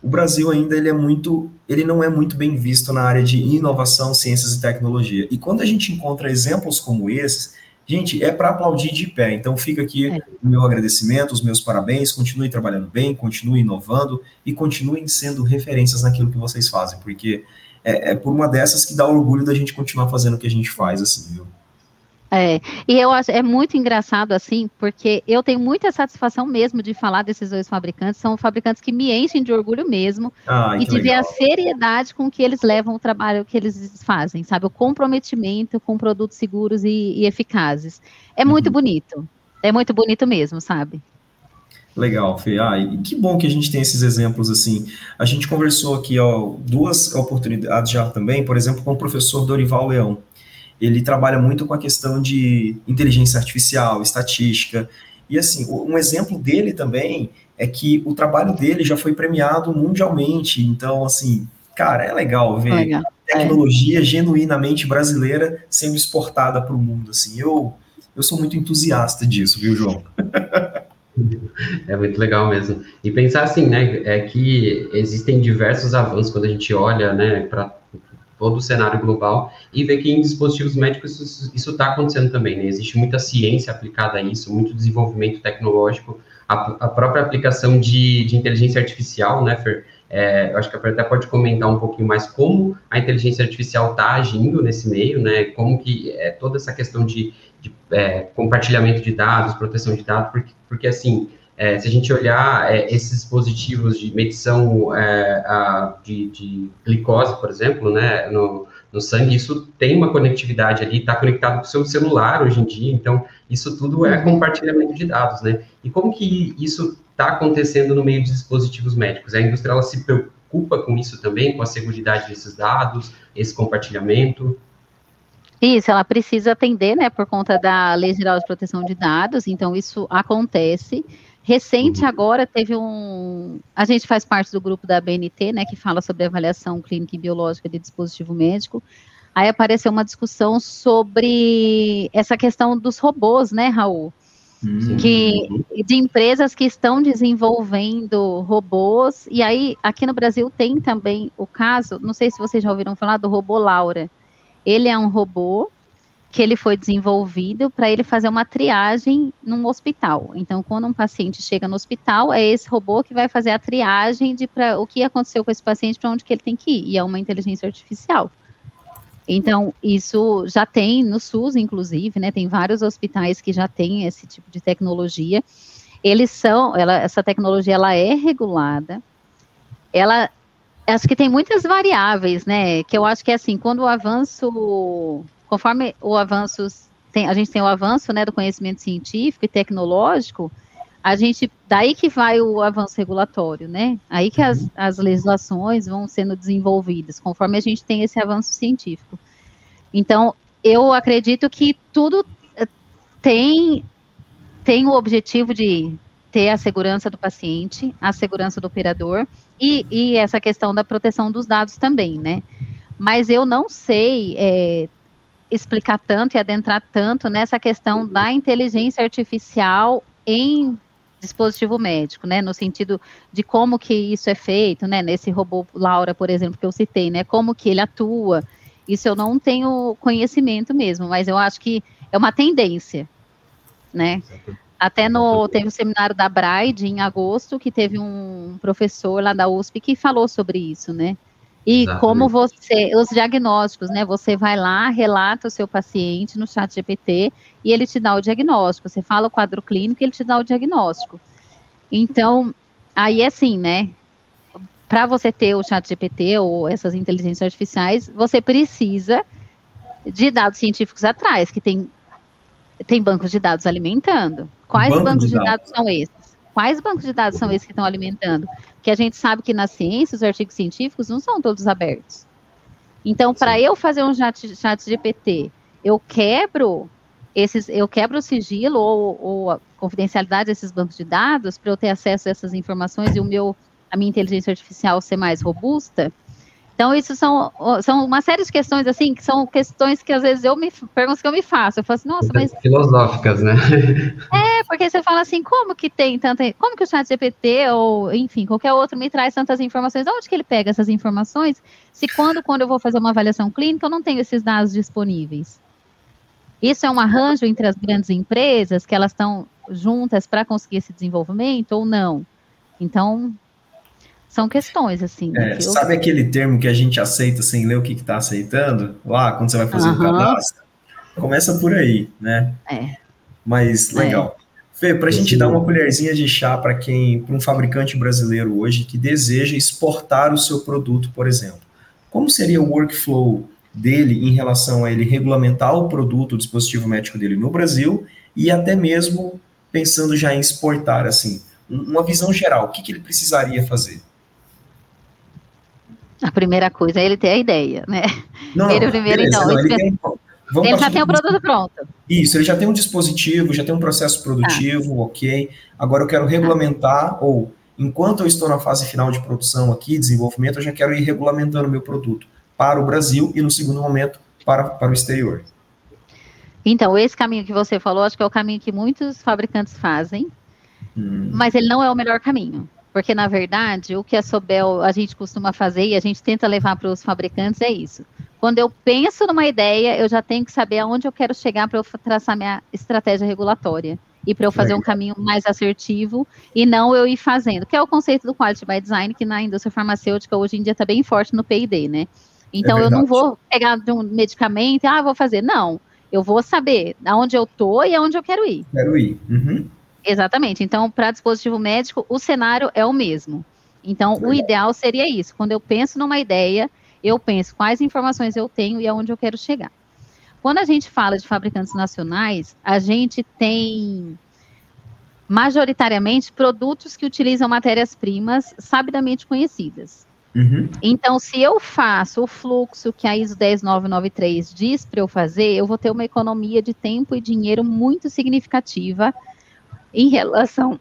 o Brasil ainda ele é muito, ele não é muito bem visto na área de inovação, ciências e tecnologia. E quando a gente encontra exemplos como esses, gente, é para aplaudir de pé. Então fica aqui é. o meu agradecimento, os meus parabéns, continue trabalhando bem, continue inovando e continuem sendo referências naquilo que vocês fazem, porque é, é por uma dessas que dá orgulho da gente continuar fazendo o que a gente faz, assim, viu? É, e eu acho é muito engraçado assim, porque eu tenho muita satisfação mesmo de falar desses dois fabricantes, são fabricantes que me enchem de orgulho mesmo ah, e de ver a seriedade com que eles levam o trabalho que eles fazem, sabe? O comprometimento com produtos seguros e, e eficazes. É muito uhum. bonito, é muito bonito mesmo, sabe? Legal, Fê. Ah, e que bom que a gente tem esses exemplos assim. A gente conversou aqui, ó, duas oportunidades já também, por exemplo, com o professor Dorival Leão ele trabalha muito com a questão de inteligência artificial, estatística. E assim, um exemplo dele também é que o trabalho dele já foi premiado mundialmente. Então, assim, cara, é legal ver legal. tecnologia é. genuinamente brasileira sendo exportada para o mundo. Assim, eu, eu sou muito entusiasta disso, viu, João? É muito legal mesmo. E pensar assim, né, é que existem diversos avanços quando a gente olha, né, para todo o cenário global e ver que em dispositivos médicos isso está acontecendo também, né? Existe muita ciência aplicada a isso, muito desenvolvimento tecnológico, a, a própria aplicação de, de, inteligência artificial, né, Fer? É, eu acho que a Fer até pode comentar um pouquinho mais como a inteligência artificial está agindo nesse meio, né? Como que é toda essa questão de, de é, compartilhamento de dados, proteção de dados, porque, porque assim, é, se a gente olhar é, esses dispositivos de medição é, a, de, de, glicose, por exemplo, né, no, no sangue, isso tem uma conectividade ali, está conectado com o seu celular hoje em dia, então isso tudo é compartilhamento de dados, né? E como que isso está acontecendo no meio de dispositivos médicos? A indústria ela se preocupa com isso também, com a segurança desses dados, esse compartilhamento? Isso, ela precisa atender, né, por conta da Lei Geral de Proteção de Dados, então isso acontece. Recente uhum. agora teve um. A gente faz parte do grupo da BNT, né, que fala sobre avaliação clínica e biológica de dispositivo médico. Aí apareceu uma discussão sobre essa questão dos robôs, né, Raul? Uhum. Que, de empresas que estão desenvolvendo robôs. E aí, aqui no Brasil tem também o caso, não sei se vocês já ouviram falar do robô Laura. Ele é um robô que ele foi desenvolvido para ele fazer uma triagem num hospital. Então, quando um paciente chega no hospital, é esse robô que vai fazer a triagem de pra, o que aconteceu com esse paciente, para onde que ele tem que ir. E é uma inteligência artificial. Então, isso já tem no SUS, inclusive, né? Tem vários hospitais que já têm esse tipo de tecnologia. Eles são, ela, essa tecnologia ela é regulada. Ela acho que tem muitas variáveis, né? Que eu acho que é assim, quando o avanço conforme o avanço, tem, a gente tem o avanço né, do conhecimento científico e tecnológico, a gente, daí que vai o avanço regulatório, né? Aí que as, as legislações vão sendo desenvolvidas, conforme a gente tem esse avanço científico. Então, eu acredito que tudo eh, tem, tem o objetivo de ter a segurança do paciente, a segurança do operador e, e essa questão da proteção dos dados também, né? Mas eu não sei é, explicar tanto e adentrar tanto nessa questão da inteligência artificial em dispositivo médico, né, no sentido de como que isso é feito, né, nesse robô Laura, por exemplo, que eu citei, né, como que ele atua, isso eu não tenho conhecimento mesmo, mas eu acho que é uma tendência, né, até no, teve um seminário da Braide em agosto, que teve um professor lá da USP que falou sobre isso, né, e Exatamente. como você, os diagnósticos, né? Você vai lá, relata o seu paciente no chat GPT e ele te dá o diagnóstico. Você fala o quadro clínico e ele te dá o diagnóstico. Então, aí é assim, né? Para você ter o chat GPT ou essas inteligências artificiais, você precisa de dados científicos atrás, que tem, tem bancos de dados alimentando. Quais Banco bancos de dados. de dados são esses? Quais bancos de dados são esses que estão alimentando? Porque a gente sabe que na ciência, os artigos científicos não são todos abertos. Então, para eu fazer um chat, chat GPT, eu quebro esses, eu quebro o sigilo ou, ou a confidencialidade desses bancos de dados para eu ter acesso a essas informações e o meu, a minha inteligência artificial ser mais robusta. Então, isso são, são uma série de questões, assim, que são questões que às vezes eu me pergunto que eu me faço. Eu falo assim, nossa, mas. Filosóficas, né? É, porque você fala assim, como que tem tanta. Como que o chat GPT, ou, enfim, qualquer outro me traz tantas informações? Onde que ele pega essas informações? Se quando, quando eu vou fazer uma avaliação clínica, eu não tenho esses dados disponíveis. Isso é um arranjo entre as grandes empresas, que elas estão juntas para conseguir esse desenvolvimento ou não? Então, são questões, assim. É, sabe aquele termo que a gente aceita sem ler o que está aceitando? Lá, quando você vai fazer uhum. um cadastro? Começa por aí, né? É. Mas, legal. É. Fê, para a gente dar uma colherzinha de chá para quem, para um fabricante brasileiro hoje que deseja exportar o seu produto, por exemplo, como seria o workflow dele em relação a ele regulamentar o produto, o dispositivo médico dele no Brasil e até mesmo pensando já em exportar, assim, uma visão geral, o que, que ele precisaria fazer? A primeira coisa é ele ter a ideia, né? Não, ele primeiro, beleza, então. Não, ele, tem, ele já tem o produto pronto. Isso, ele já tem um dispositivo, já tem um processo produtivo, ah. ok. Agora eu quero regulamentar, ah. ou enquanto eu estou na fase final de produção aqui, desenvolvimento, eu já quero ir regulamentando o meu produto para o Brasil e, no segundo momento, para, para o exterior. Então, esse caminho que você falou, acho que é o caminho que muitos fabricantes fazem, hum. mas ele não é o melhor caminho. Porque, na verdade, o que a Sobel a gente costuma fazer e a gente tenta levar para os fabricantes é isso. Quando eu penso numa ideia, eu já tenho que saber aonde eu quero chegar para eu traçar minha estratégia regulatória e para eu fazer um caminho mais assertivo e não eu ir fazendo, que é o conceito do quality by design que na indústria farmacêutica hoje em dia está bem forte no P&D, né? Então é eu não vou pegar de um medicamento e ah, vou fazer, não. Eu vou saber aonde eu tô e aonde eu quero ir. Quero ir. Uhum. Exatamente. Então, para dispositivo médico, o cenário é o mesmo. Então, o ideal seria isso. Quando eu penso numa ideia, eu penso quais informações eu tenho e aonde eu quero chegar. Quando a gente fala de fabricantes nacionais, a gente tem majoritariamente produtos que utilizam matérias-primas sabidamente conhecidas. Uhum. Então, se eu faço o fluxo que a ISO 10993 diz para eu fazer, eu vou ter uma economia de tempo e dinheiro muito significativa em relação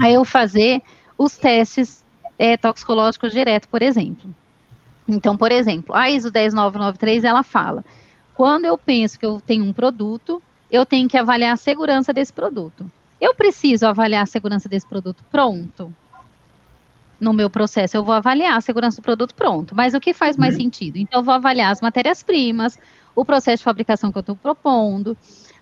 a eu fazer os testes é, toxicológicos direto, por exemplo. Então, por exemplo, a ISO 10993, ela fala, quando eu penso que eu tenho um produto, eu tenho que avaliar a segurança desse produto. Eu preciso avaliar a segurança desse produto pronto? No meu processo, eu vou avaliar a segurança do produto pronto. Mas o que faz mais uhum. sentido? Então, eu vou avaliar as matérias-primas, o processo de fabricação que eu estou propondo,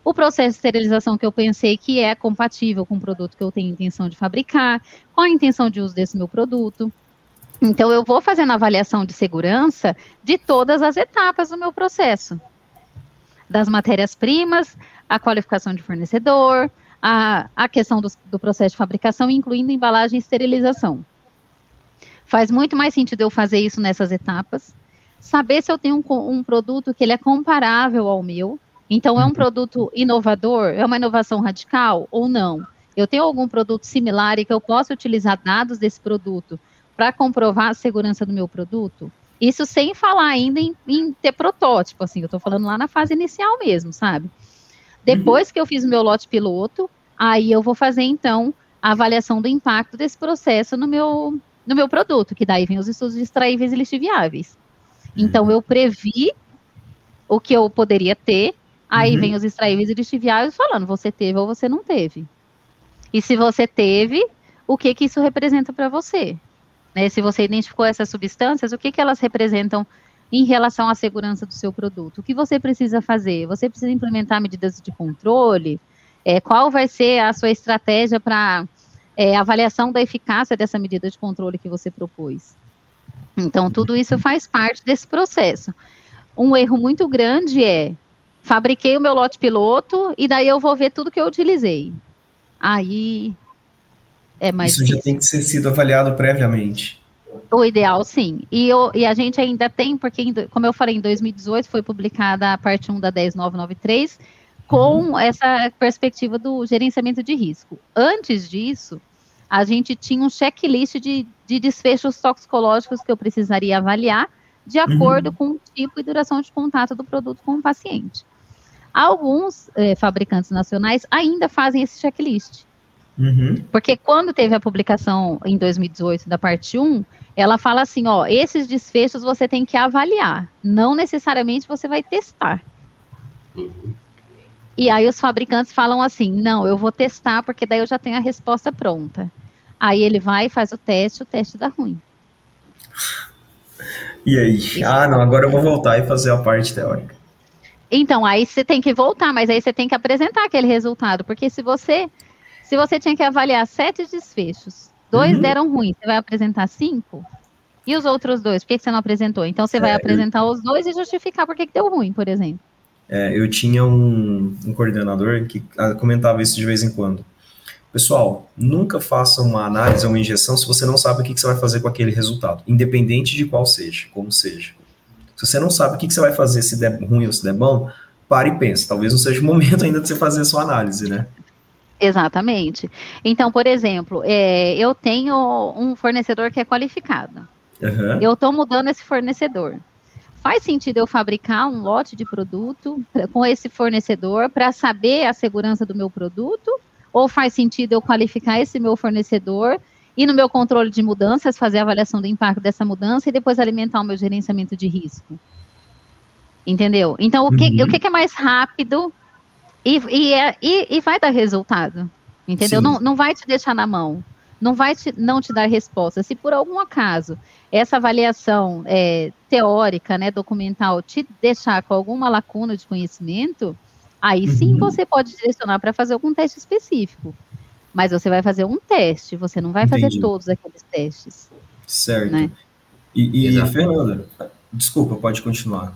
o processo de esterilização que eu pensei que é compatível com o produto que eu tenho intenção de fabricar, qual a intenção de uso desse meu produto. Então, eu vou fazendo a avaliação de segurança de todas as etapas do meu processo. Das matérias-primas, a qualificação de fornecedor, a, a questão do, do processo de fabricação, incluindo embalagem e esterilização. Faz muito mais sentido eu fazer isso nessas etapas, saber se eu tenho um, um produto que ele é comparável ao meu, então é um uhum. produto inovador, é uma inovação radical ou não? Eu tenho algum produto similar e que eu possa utilizar dados desse produto para comprovar a segurança do meu produto? Isso sem falar ainda em, em ter protótipo, assim, eu estou falando lá na fase inicial mesmo, sabe? Depois uhum. que eu fiz o meu lote piloto, aí eu vou fazer, então, a avaliação do impacto desse processo no meu, no meu produto, que daí vem os estudos extraíveis e lixiviáveis. Então, eu previ o que eu poderia ter, aí uhum. vem os extraíveis e lixiviáveis falando, você teve ou você não teve. E se você teve, o que que isso representa para você? Né? Se você identificou essas substâncias, o que, que elas representam em relação à segurança do seu produto? O que você precisa fazer? Você precisa implementar medidas de controle? É, qual vai ser a sua estratégia para é, avaliação da eficácia dessa medida de controle que você propôs? Então, tudo isso faz parte desse processo. Um erro muito grande é fabriquei o meu lote piloto e daí eu vou ver tudo que eu utilizei. Aí é mais. Isso difícil. já tem que ser sido avaliado previamente. O ideal, sim. E, eu, e a gente ainda tem, porque, como eu falei, em 2018 foi publicada a parte 1 da 10993, com uhum. essa perspectiva do gerenciamento de risco. Antes disso, a gente tinha um checklist de, de desfechos toxicológicos que eu precisaria avaliar, de acordo uhum. com o tipo e duração de contato do produto com o paciente. Alguns eh, fabricantes nacionais ainda fazem esse checklist. Uhum. Porque quando teve a publicação em 2018 da parte 1, ela fala assim, ó, esses desfechos você tem que avaliar, não necessariamente você vai testar. Uhum. E aí os fabricantes falam assim, não, eu vou testar porque daí eu já tenho a resposta pronta. Aí ele vai e faz o teste, o teste dá ruim. E aí? Isso ah, não, agora eu vou voltar e fazer a parte teórica. Então, aí você tem que voltar, mas aí você tem que apresentar aquele resultado, porque se você se você tinha que avaliar sete desfechos, dois uhum. deram ruim, você vai apresentar cinco? E os outros dois, por que, você não apresentou? Então você é, vai apresentar eu... os dois e justificar por que, que deu ruim, por exemplo. É, eu tinha um, um coordenador que ah, comentava isso de vez em quando. Pessoal, nunca faça uma análise ou uma injeção se você não sabe o que, que você vai fazer com aquele resultado, independente de qual seja, como seja. Se você não sabe o que, que você vai fazer, se der ruim ou se der bom, pare e pense. Talvez não seja o momento ainda de você fazer a sua análise, né? Exatamente. Então, por exemplo, é, eu tenho um fornecedor que é qualificado. Uhum. Eu estou mudando esse fornecedor. Faz sentido eu fabricar um lote de produto com esse fornecedor para saber a segurança do meu produto? Ou faz sentido eu qualificar esse meu fornecedor e no meu controle de mudanças fazer a avaliação do impacto dessa mudança e depois alimentar o meu gerenciamento de risco? Entendeu? Então, o que, uhum. o que é mais rápido e, e, é, e, e vai dar resultado, entendeu? Não, não vai te deixar na mão, não vai te, não te dar resposta. Se por algum acaso essa avaliação é, teórica, né, documental, te deixar com alguma lacuna de conhecimento, aí sim uhum. você pode direcionar para fazer algum teste específico. Mas você vai fazer um teste, você não vai Entendi. fazer todos aqueles testes. Certo. Né? E, e Fernanda, desculpa, pode continuar.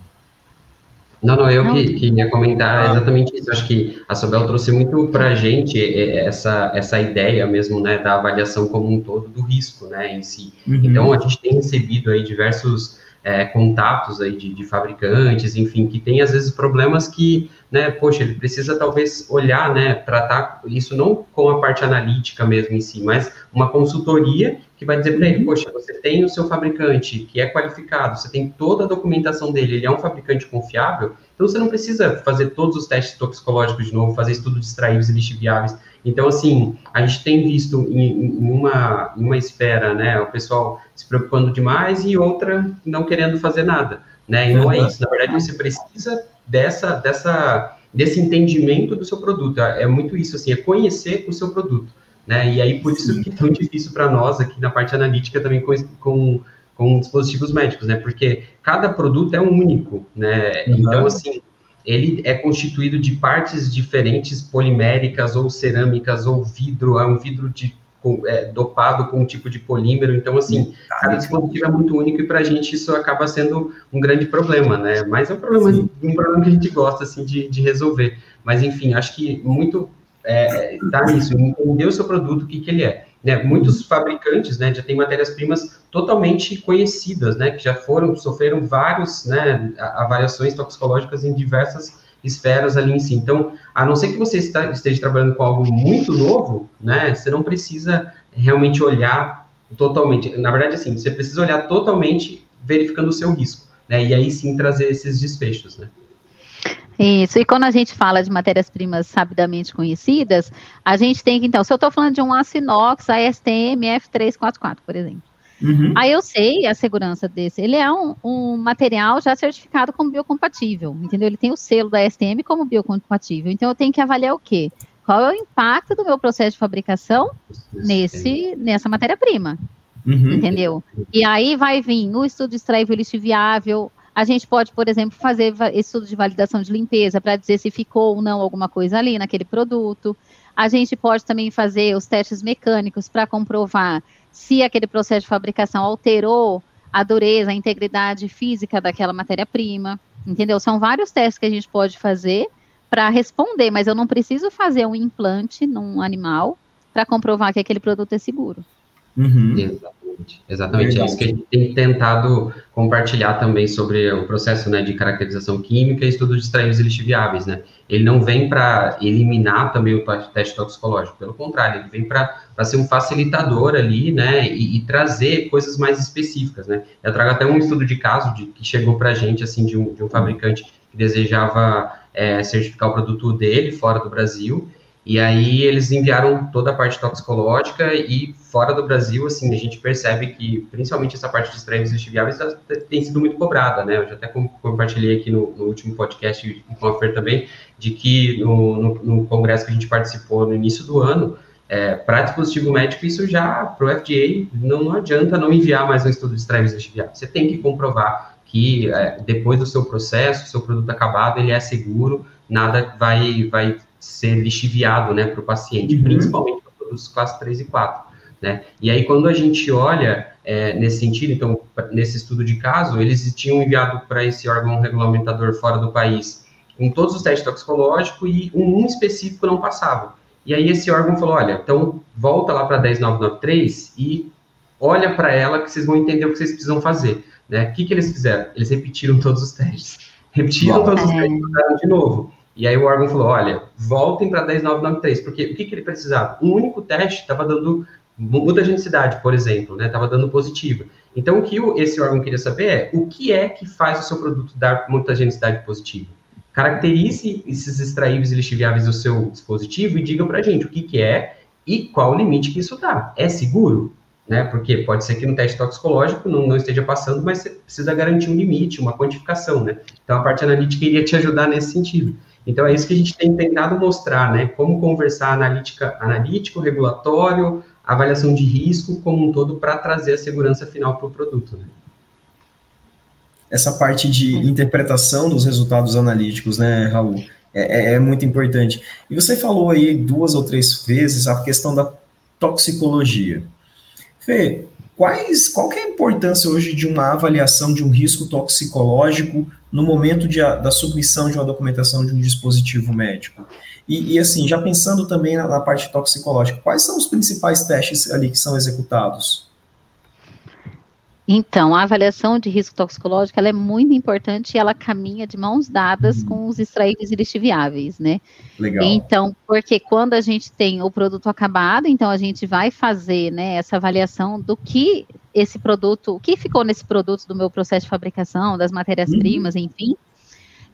Não, não, eu que, que ia comentar ah. exatamente isso. Acho que a Sobel trouxe muito para a gente essa, essa ideia mesmo, né, da avaliação como um todo do risco, né, em si. Uhum. Então, a gente tem recebido aí diversos é, contatos aí de, de, fabricantes, enfim, que tem às vezes problemas que, né, poxa, ele precisa talvez olhar, né, tratar isso não com a parte analítica mesmo em si, mas uma consultoria que vai dizer para ele, uhum. poxa, você tem o seu fabricante que é qualificado, você tem toda a documentação dele, ele é um fabricante confiável, então você não precisa fazer todos os testes toxicológicos de novo, fazer estudos extraíveis e lixiviáveis Então, assim, a gente tem visto em, em uma, em uma esfera, né, o pessoal se preocupando demais e outra não querendo fazer nada, né, e não é isso. Na verdade, você precisa dessa, dessa, desse entendimento do seu produto. É muito isso, assim, é conhecer o seu produto, né, e aí por isso que é tão difícil para nós aqui na parte analítica também com, com com dispositivos médicos, né? Porque cada produto é um único, né? Uhum. Então, assim, ele é constituído de partes diferentes, poliméricas ou cerâmicas ou vidro, é um vidro de, é, dopado com um tipo de polímero. Então, assim, cada dispositivo é muito único e para a gente isso acaba sendo um grande problema, né? Mas é um problema, um problema que a gente gosta, assim, de, de resolver. Mas, enfim, acho que muito é, tá nisso, entender o seu produto, o que, que ele é. Né, muitos fabricantes né, já têm matérias-primas totalmente conhecidas, né, que já foram, sofreram vários, né, avaliações toxicológicas em diversas esferas ali em si. Então, a não ser que você está, esteja trabalhando com algo muito novo, né, você não precisa realmente olhar totalmente. Na verdade, assim, você precisa olhar totalmente verificando o seu risco, né, e aí sim trazer esses desfechos, né. Isso, e quando a gente fala de matérias-primas sabidamente conhecidas, a gente tem que, então, se eu estou falando de um aço inox, ASTM F344, por exemplo, uhum. aí eu sei a segurança desse, ele é um, um, material já certificado como biocompatível, entendeu? Ele tem o selo da ASTM como biocompatível, então eu tenho que avaliar o quê? Qual é o impacto do meu processo de fabricação nesse, nessa matéria-prima, uhum. entendeu? E aí vai vir o estudo extraível lixiviável, a gente pode, por exemplo, fazer estudo de validação de limpeza para dizer se ficou ou não alguma coisa ali naquele produto. A gente pode também fazer os testes mecânicos para comprovar se aquele processo de fabricação alterou a dureza, a integridade física daquela matéria-prima. Entendeu? São vários testes que a gente pode fazer para responder, mas eu não preciso fazer um implante num animal para comprovar que aquele produto é seguro. Uhum. Exatamente. Exatamente. É isso que a gente tem tentado compartilhar também sobre o processo né, de caracterização química e estudo de extraíveis e lixiviáveis, né? Ele não vem para eliminar também o teste toxicológico, pelo contrário, ele vem para ser um facilitador ali, né, e, e, trazer coisas mais específicas, né? Eu trago até um estudo de caso de, que chegou para a gente, assim, de um, de um fabricante que desejava é, certificar o produto dele fora do Brasil, e aí eles enviaram toda a parte toxicológica e fora do Brasil, assim, a gente percebe que principalmente essa parte de estreios lixiviáveis tem sido muito cobrada, né? Eu já até compartilhei aqui no, no último podcast com a Fer também, de que no, no, no, congresso que a gente participou no início do ano, é, para dispositivo médico, isso já, para o FDA, não, não, adianta não enviar mais um estudo de estreios lixiviáveis. Você tem que comprovar que é, depois do seu processo, seu produto acabado, ele é seguro, nada vai, vai ser lixiviado, né, para o paciente, uhum. principalmente para produtos classe 3 e 4, né? E aí, quando a gente olha é, nesse sentido, então, nesse estudo de caso, eles tinham enviado para esse órgão regulamentador fora do país com todos os testes toxicológicos e um específico não passava. E aí esse órgão falou, olha, então volta lá para 10993 e olha para ela que vocês vão entender o que vocês precisam fazer. Né? O que, que eles fizeram? Eles repetiram todos os testes. Repetiram Bom, todos os testes de novo. E aí o órgão falou, olha, voltem para 10993, porque o que, que ele precisava? Um único teste estava dando mutagenicidade, por exemplo, né? Estava dando positiva. Então, o que esse órgão queria saber é o que é que faz o seu produto dar mutagenicidade positiva. Caracterize esses extraíveis e lixiviáveis do seu dispositivo e diga para a gente o que, que é e qual o limite que isso dá. É seguro? Né? Porque pode ser que no teste toxicológico não, não, esteja passando, mas você precisa garantir um limite, uma quantificação, né? Então, a parte analítica iria te ajudar nesse sentido. Então, é isso que a gente tem tentado mostrar, né? Como conversar analítica, analítico, regulatório, avaliação de risco como um todo para trazer a segurança final para o produto. Né? Essa parte de interpretação dos resultados analíticos, né, Raul, é, é, é muito importante. E você falou aí duas ou três vezes a questão da toxicologia. Fê, quais, qual é a importância hoje de uma avaliação de um risco toxicológico no momento de, da submissão de uma documentação de um dispositivo médico? E, e assim, já pensando também na, na, parte toxicológica, quais são os principais testes ali que são executados? Então, a avaliação de risco toxicológico é muito importante e ela caminha de mãos dadas uhum. com os extraíveis e lixiviáveis, né? Legal. Então, porque quando a gente tem o produto acabado, então a gente vai fazer, né, essa avaliação do que esse produto, o que ficou nesse produto do meu processo de fabricação, das matérias-primas, uhum. enfim,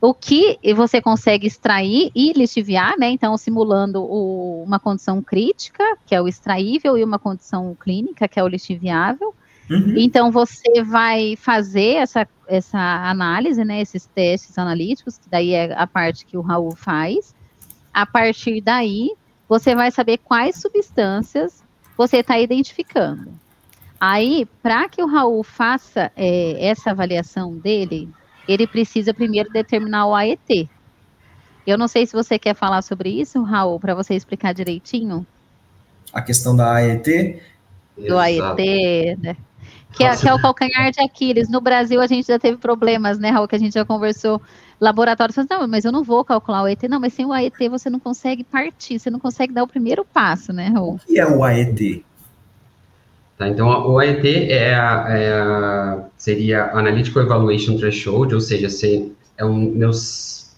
o que você consegue extrair e lixiviar, né? Então, simulando o, uma condição crítica, que é o extraível, e uma condição clínica, que é o lixiviável. Uhum. Então, você vai fazer essa, essa análise, né? Esses testes analíticos, que daí é a parte que o Raul faz. A partir daí, você vai saber quais substâncias você está identificando. Aí, para que o Raul faça é, essa avaliação dele, ele precisa primeiro determinar o AET. Eu não sei se você quer falar sobre isso, Raul, para você explicar direitinho. A questão da AET? Do Exato. AET, né? Que é, que é, o calcanhar de Aquiles. No Brasil, a gente já teve problemas, né, Raul, que a gente já conversou. Laboratórios não, mas eu não vou calcular o AET. Não, mas sem o AET você não consegue partir, você não consegue dar o primeiro passo, né, Raul? O que é o AET? Tá, então, o AET é a, é a, seria Analytical Evaluation Threshold, ou seja, se, é um meu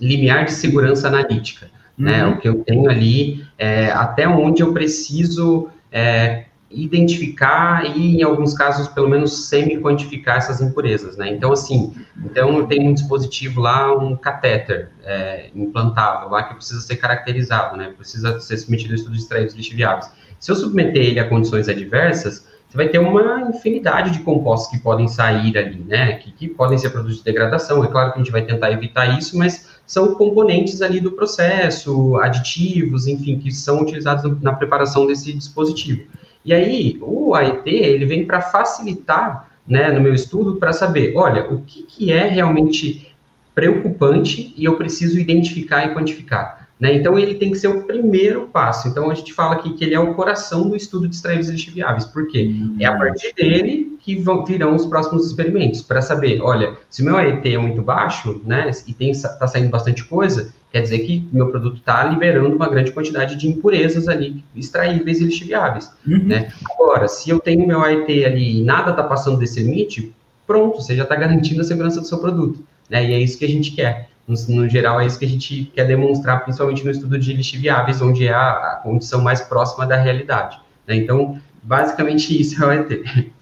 limiar de segurança analítica. Né? Uhum. Né? O que eu tenho ali é até onde eu preciso é, identificar e, em alguns casos, pelo menos semi-quantificar essas impurezas, né? Então, assim, então eu tenho um dispositivo lá, um catéter é, implantável lá que precisa ser caracterizado, né? Precisa ser submetido a estudos extraídos lixiviáveis. Se eu submeter ele a condições adversas, você vai ter uma infinidade de compostos que podem sair ali, né? Que, que podem ser produtos de degradação. É claro que a gente vai tentar evitar isso, mas são componentes ali do processo, aditivos, enfim, que são utilizados na preparação desse dispositivo. E aí, o AET, ele vem para facilitar, né, no meu estudo, para saber, olha, o que, que é realmente preocupante e eu preciso identificar e quantificar. Né? Então, ele tem que ser o primeiro passo. Então, a gente fala aqui que ele é o coração do estudo de extraíveis lixiviáveis. Por quê? Uhum. É a partir dele que vão, virão os próximos experimentos, para saber, olha, se o meu AET é muito baixo, né, e está saindo bastante coisa, quer dizer que meu produto está liberando uma grande quantidade de impurezas ali, extraíveis e lixiviáveis. Uhum. Né? Agora, se eu tenho meu AET ali e nada está passando desse limite, pronto, você já está garantindo a segurança do seu produto. Né? E é isso que a gente quer. No, no, geral, é isso que a gente quer demonstrar, principalmente no estudo de lixiviáveis, onde é a, a condição mais próxima da realidade. Né? Então, basicamente isso é o AET.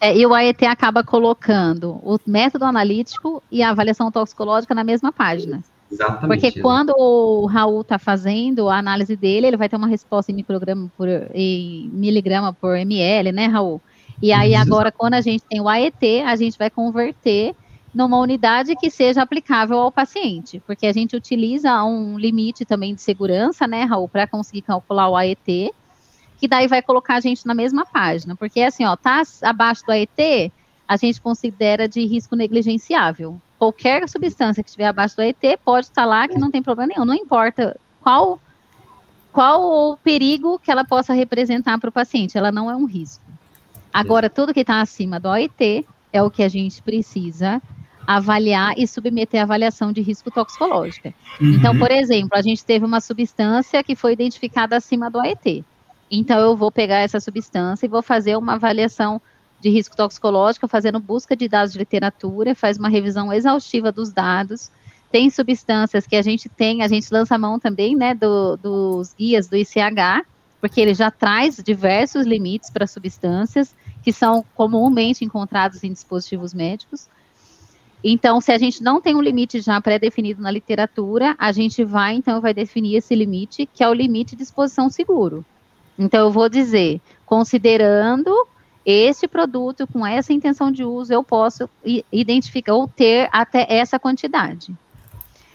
É, e o AET acaba colocando o método analítico e a avaliação toxicológica na mesma página. Exatamente. Porque quando o Raul está fazendo a análise dele, ele vai ter uma resposta em micrograma por em miligrama por ml, né, Raul? E aí agora, quando a gente tem o AET, a gente vai converter numa unidade que seja aplicável ao paciente, porque a gente utiliza um limite também de segurança, né, Raul, para conseguir calcular o AET, que daí vai colocar a gente na mesma página, porque assim, ó, tá abaixo do AET, a gente considera de risco negligenciável. Qualquer substância que estiver abaixo do AET pode estar lá que não tem problema nenhum, não importa qual qual o perigo que ela possa representar para o paciente, ela não é um risco. Agora, tudo que está acima do AET é o que a gente precisa avaliar e submeter a avaliação de risco toxicológica. Uhum. Então, por exemplo, a gente teve uma substância que foi identificada acima do AET. Então, eu vou pegar essa substância e vou fazer uma avaliação de risco toxicológico, fazendo busca de dados de literatura, faz uma revisão exaustiva dos dados. Tem substâncias que a gente tem, a gente lança a mão também, né, do, dos guias do ICH, porque ele já traz diversos limites para substâncias que são comumente encontrados em dispositivos médicos. Então, se a gente não tem um limite já pré-definido na literatura, a gente vai, então, vai definir esse limite, que é o limite de exposição seguro. Então, eu vou dizer, considerando este produto com essa intenção de uso, eu posso identificar ou ter até essa quantidade.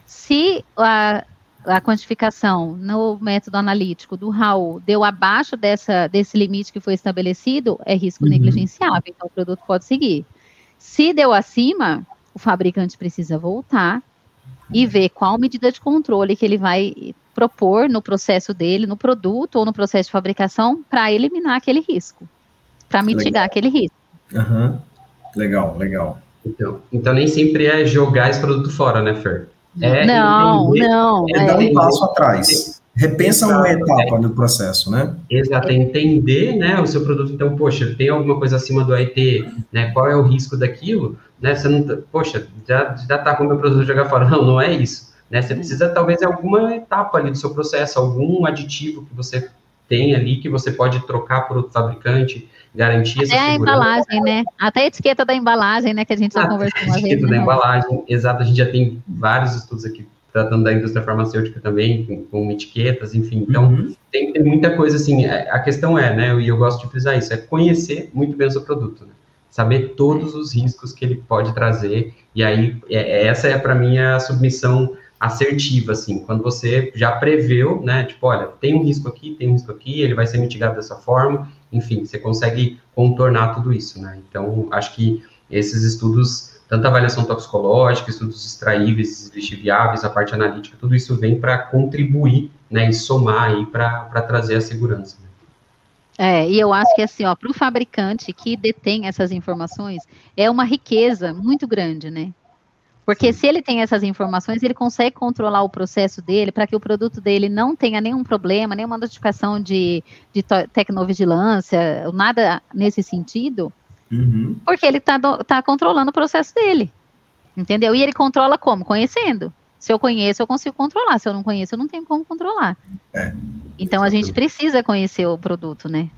Se a, a quantificação no método analítico do Raul deu abaixo dessa, desse limite que foi estabelecido, é risco uhum. negligenciável, então o produto pode seguir. Se deu acima, o fabricante precisa voltar e ver qual medida de controle que ele vai propor no processo dele, no produto ou no processo de fabricação, para eliminar aquele risco, para mitigar legal. aquele risco. Uhum. Legal, legal. Então, então, nem sempre é jogar esse produto fora, né, Fer? É não, entender, não. É, é dar um passo atrás. Repensa uma etapa no processo, né? Exato, é entender, né, o seu produto. Então, poxa, tem alguma coisa acima do AIT, né? Qual é o risco daquilo? né? Você não, tá, poxa, já já tá com o meu produto jogar fora. Não, não é isso. Né? Você precisa talvez alguma etapa ali do seu processo, algum aditivo que você tem ali que você pode trocar por outro fabricante, garantir Até a embalagem, né? Até a etiqueta da embalagem, né? Que a gente já conversou uma vez. A etiqueta da né? embalagem, exato. A gente já tem vários estudos aqui tratando da indústria farmacêutica também, com, com etiquetas, enfim. Então, uhum. tem, tem, muita coisa assim. É, a questão é, né? E eu gosto de frisar isso, é conhecer muito bem o seu produto, né? Saber todos os riscos que ele pode trazer. E aí, é, é essa é para mim a submissão assertiva, assim, quando você já preveu, né, tipo, olha, tem um risco aqui, tem um risco aqui, ele vai ser mitigado dessa forma, enfim, você consegue contornar tudo isso, né, então, acho que esses estudos, tanto avaliação toxicológica, estudos extraíveis, lixiviáveis, a parte analítica, tudo isso vem para contribuir, né, e somar aí para trazer a segurança. Né? É, e eu acho que assim, ó, para o fabricante que detém essas informações, é uma riqueza muito grande, né? Porque se ele tem essas informações, ele consegue controlar o processo dele para que o produto dele não tenha nenhum problema, nenhuma notificação de, de tecnovigilância, nada nesse sentido, uhum. porque ele está tá controlando o processo dele. Entendeu? E ele controla como? Conhecendo. Se eu conheço, eu consigo controlar. Se eu não conheço, eu não tenho como controlar. É. Então a gente precisa conhecer o produto, né?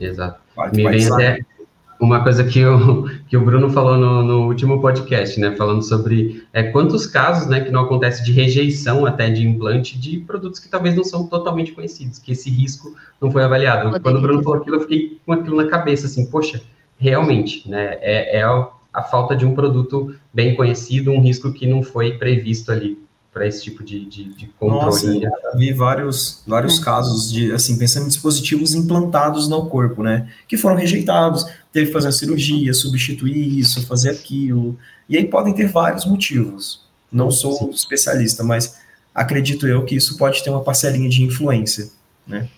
Exato. Me vem até, uma coisa que o, que o Bruno falou no, no último podcast, né, falando sobre é, quantos casos, né, que não acontece de rejeição até de implante de produtos que talvez não são totalmente conhecidos, que esse risco não foi avaliado. Quando o Bruno falou aquilo, eu fiquei com aquilo na cabeça, assim, poxa, realmente, né, é, é a, a falta de um produto bem conhecido, um risco que não foi previsto ali para esse tipo de, de, de controle. Nossa, eu vi vários, vários casos de, assim, pensando em dispositivos implantados no corpo, né, que foram rejeitados, teve que fazer uma cirurgia, substituir isso, fazer aquilo, e aí podem ter vários motivos. Não sou Sim. especialista, mas acredito eu que isso pode ter uma parcelinha de influência, né.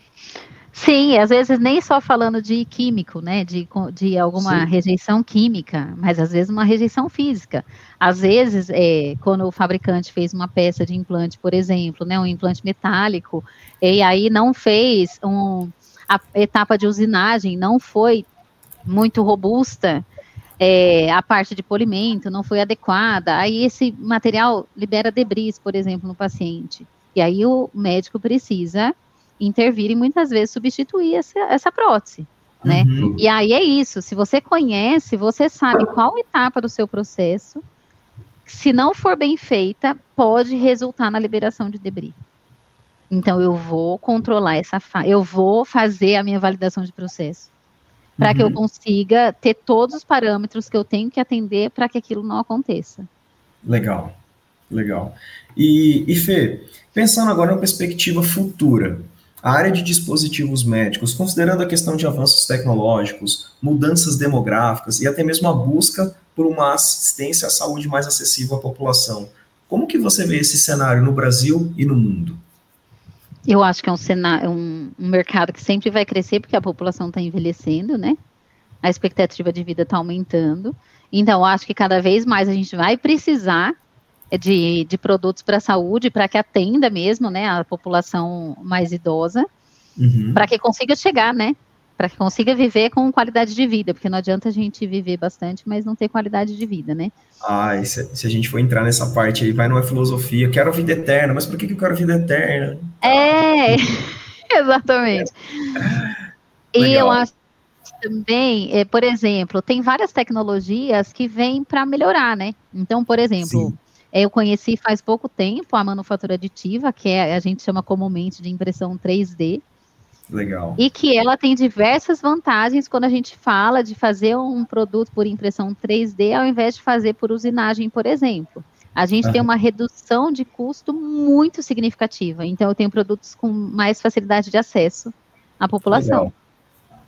Sim, às vezes nem só falando de químico, né, de, de alguma Sim. rejeição química, mas às vezes uma rejeição física. Às vezes, é, quando o fabricante fez uma peça de implante, por exemplo, né, um implante metálico, e aí não fez um, a etapa de usinagem, não foi muito robusta, é, a parte de polimento não foi adequada, aí esse material libera debris, por exemplo, no paciente. E aí o médico precisa intervir e muitas vezes substituir essa, essa prótese. Né? Uhum. E aí é isso. Se você conhece, você sabe qual etapa do seu processo, se não for bem feita, pode resultar na liberação de debris. Então eu vou controlar essa, eu vou fazer a minha validação de processo para uhum. que eu uhum. consiga ter todos os parâmetros que eu tenho que atender para que aquilo não aconteça. Legal, legal. E, e Fê, pensando agora na perspectiva futura, a área de dispositivos médicos, considerando a questão de avanços tecnológicos, mudanças demográficas e até mesmo a busca por uma assistência à saúde mais acessível à população, como que você vê esse cenário no Brasil e no mundo? Eu acho que é um, cenário, um, um mercado que sempre vai crescer porque a população está envelhecendo, né? A expectativa de vida está aumentando. Então, acho que cada vez mais a gente vai precisar de, de produtos para a saúde, para que atenda mesmo, né, a população mais idosa, uhum. para que consiga chegar, né, para que consiga viver com qualidade de vida, porque não adianta a gente viver bastante, mas não ter qualidade de vida, né? Ah, se, se a gente for entrar nessa parte aí, vai numa filosofia, quero vida eterna, mas por que, que eu quero vida eterna? É, exatamente. É. E eu acho também, é, por exemplo, tem várias tecnologias que vêm para melhorar, né? Então, por exemplo, Sim eu conheci faz pouco tempo a manufatura aditiva, que é, a gente chama comumente de impressão 3D. Legal. E que ela tem diversas vantagens quando a gente fala de fazer um produto por impressão 3D ao invés de fazer por usinagem, por exemplo. A gente uhum. tem uma redução de custo muito significativa. Então, eu tenho produtos com mais facilidade de acesso à população. Legal.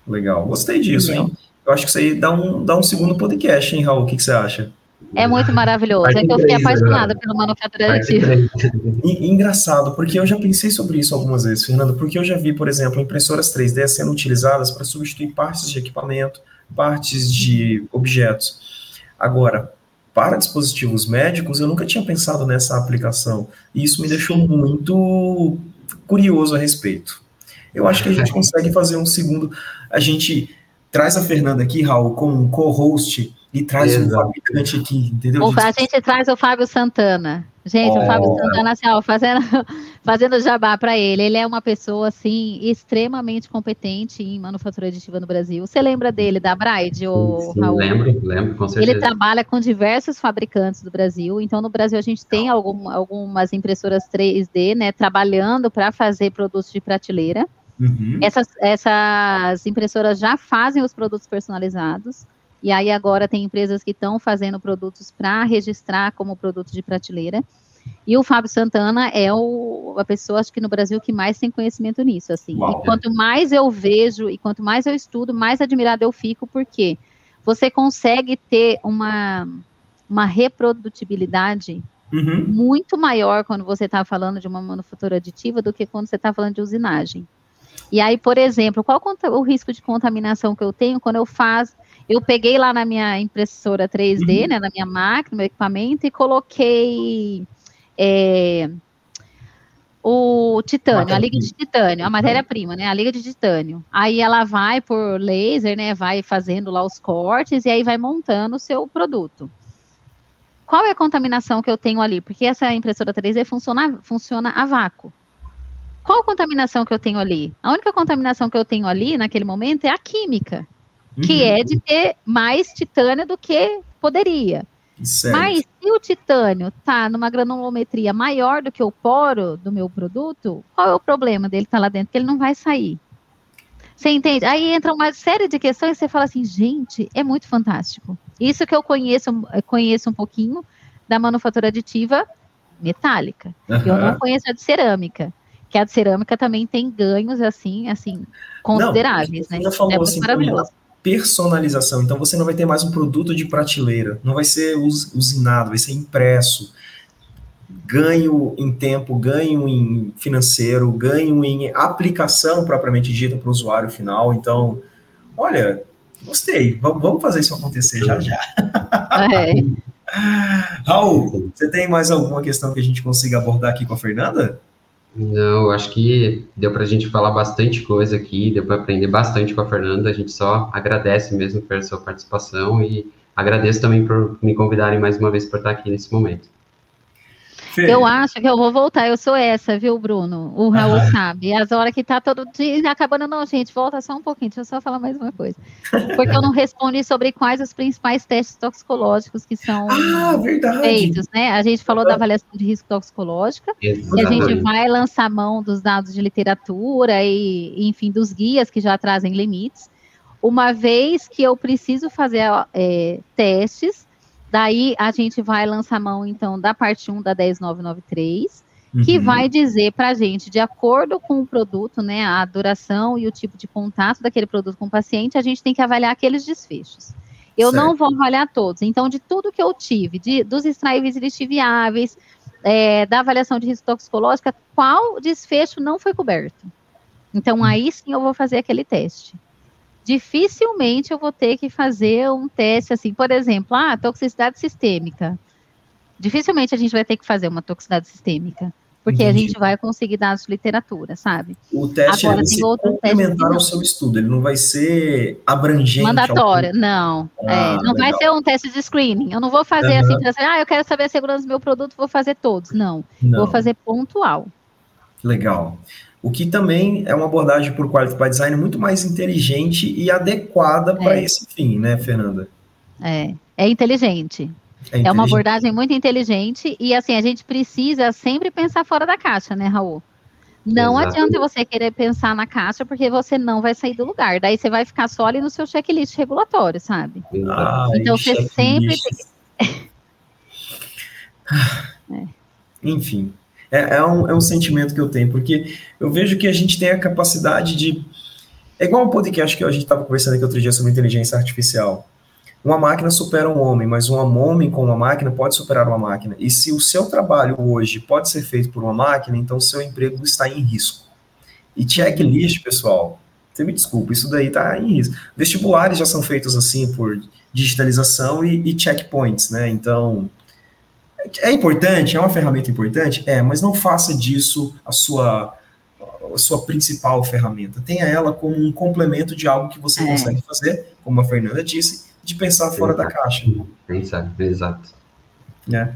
Legal. Gostei disso, hein? Eu acho que isso aí dá um, dá um segundo podcast, hein, Raul? O que, que você acha? É muito maravilhoso. é que eu fiquei apaixonada pelo manufatura aditiva. Engraçado, porque eu já pensei sobre isso algumas vezes, Fernando, porque eu já vi, por exemplo, impressoras 3D sendo utilizadas para substituir partes de equipamento, partes de objetos. Agora, para dispositivos médicos, eu nunca tinha pensado nessa aplicação. E isso me deixou muito curioso a respeito. Eu acho que a gente consegue fazer um segundo. A gente traz a Fernanda aqui, Raul, como um co-host e traz Exato. um fabricante aqui, entendeu? O, a gente traz o Fábio Santana. Gente, oh. o Fábio Santana, assim, ó, fazendo, fazendo jabá para ele, ele é uma pessoa, assim, extremamente competente em manufatura aditiva no Brasil. Você lembra dele, da Bride, ou Raul? Lembro, lembro, com certeza. Ele trabalha com diversos fabricantes do Brasil, então no Brasil a gente tem algum, algumas impressoras 3D, né, trabalhando para fazer produtos de prateleira. Uhum. Essas, essas impressoras já fazem os produtos personalizados, e aí agora tem empresas que estão fazendo produtos para registrar como produto de prateleira. E o Fábio Santana é o, a pessoa, acho que no Brasil, que mais tem conhecimento nisso, assim. Uau. E quanto mais eu vejo e quanto mais eu estudo, mais admirada eu fico, porque você consegue ter uma, uma reprodutibilidade uhum. muito maior quando você está falando de uma manufatura aditiva do que quando você está falando de usinagem. E aí, por exemplo, qual o risco de contaminação que eu tenho quando eu faço eu peguei lá na minha impressora 3D, uhum. né, na minha máquina, meu equipamento, e coloquei é, o titânio, a liga de titânio, a matéria-prima, né, a liga de titânio. Aí ela vai por laser, né, vai fazendo lá os cortes e aí vai montando o seu produto. Qual é a contaminação que eu tenho ali? Porque essa impressora 3D funciona, funciona a vácuo. Qual a contaminação que eu tenho ali? A única contaminação que eu tenho ali, naquele momento, é a química que uhum. é de ter mais titânio do que poderia. Certo. Mas se o titânio está numa granulometria maior do que o poro do meu produto, qual é o problema dele estar tá lá dentro? Que ele não vai sair. Você entende? Aí entra uma série de questões e você fala assim, gente, é muito fantástico. Isso que eu conheço, conheço um pouquinho da manufatura aditiva metálica. Uhum. Eu não conheço a de cerâmica. Que a cerâmica também tem ganhos assim, assim, consideráveis, não, né? Falou é assim, maravilhoso personalização. Então você não vai ter mais um produto de prateleira, não vai ser usinado, vai ser impresso. Ganho em tempo, ganho em financeiro, ganho em aplicação propriamente dita para o usuário final. Então, olha, gostei. Vamos fazer isso acontecer já já. É. Raul, você tem mais alguma questão que a gente consiga abordar aqui com a Fernanda? Não, acho que deu para a gente falar bastante coisa aqui, deu para aprender bastante com a Fernanda. A gente só agradece mesmo pela sua participação e agradeço também por me convidarem mais uma vez por estar aqui nesse momento. Eu acho que eu vou voltar, eu sou essa, viu, Bruno? O Raul ah. sabe. As horas que tá todo dia acabando, não, gente, volta só um pouquinho, deixa eu só falar mais uma coisa. Porque eu não respondi sobre quais os principais testes toxicológicos que são ah, feitos, né? A gente falou da avaliação de risco toxicológica, Exatamente. e a gente vai lançar mão dos dados de literatura e, enfim, dos guias que já trazem limites. Uma vez que eu preciso fazer é, testes, Daí a gente vai lançar mão, então, da parte 1 da 10993, uhum. que vai dizer para a gente, de acordo com o produto, né, a duração e o tipo de contato daquele produto com o paciente, a gente tem que avaliar aqueles desfechos. Eu certo. não vou avaliar todos. Então, de tudo que eu tive, de, dos extraíveis lixiviáveis, é, da avaliação de risco toxicológica, qual desfecho não foi coberto? Então, hum. aí sim eu vou fazer aquele teste dificilmente eu vou ter que fazer um teste assim, por exemplo, ah, toxicidade sistêmica. Dificilmente a gente vai ter que fazer uma toxicidade sistêmica, porque Entendi. a gente vai conseguir dados de literatura, sabe? O teste Agora, é tem complementar ao seu estudo, ele não vai ser abrangente. Mandatório, não. Ah, é, não legal. vai ser um teste de screening. Eu não vou fazer uhum. assim, ah, eu quero saber a segurança do meu produto, vou fazer todos. Não, não. vou fazer pontual. Legal o que também é uma abordagem por Quality by Design muito mais inteligente e adequada para é. esse fim, né, Fernanda? É, é inteligente. É, é, uma abordagem muito inteligente e assim a gente precisa sempre pensar fora da caixa, né, Raul? Não Exato. adianta você querer pensar na caixa porque você não vai sair do lugar. Daí você vai ficar só ali no seu checklist regulatório, sabe? Ai, então você sempre tem... é. Enfim, é, é, um, é um sentimento que eu tenho, porque eu vejo que a gente tem a capacidade de. É igual um podcast que a gente estava conversando aqui outro dia sobre inteligência artificial. Uma máquina supera um homem, mas um homem com uma máquina pode superar uma máquina. E se o seu trabalho hoje pode ser feito por uma máquina, então o seu emprego está em risco. E checklist, pessoal, você me desculpa, isso daí está em risco. Vestibulares já são feitos assim por digitalização e, e checkpoints, né? Então, é importante, é uma ferramenta importante? É, mas não faça disso a sua, a sua principal ferramenta. Tenha ela como um complemento de algo que você é. consegue fazer, como a Fernanda disse, de pensar fora da caixa. Pensar, exato. Né?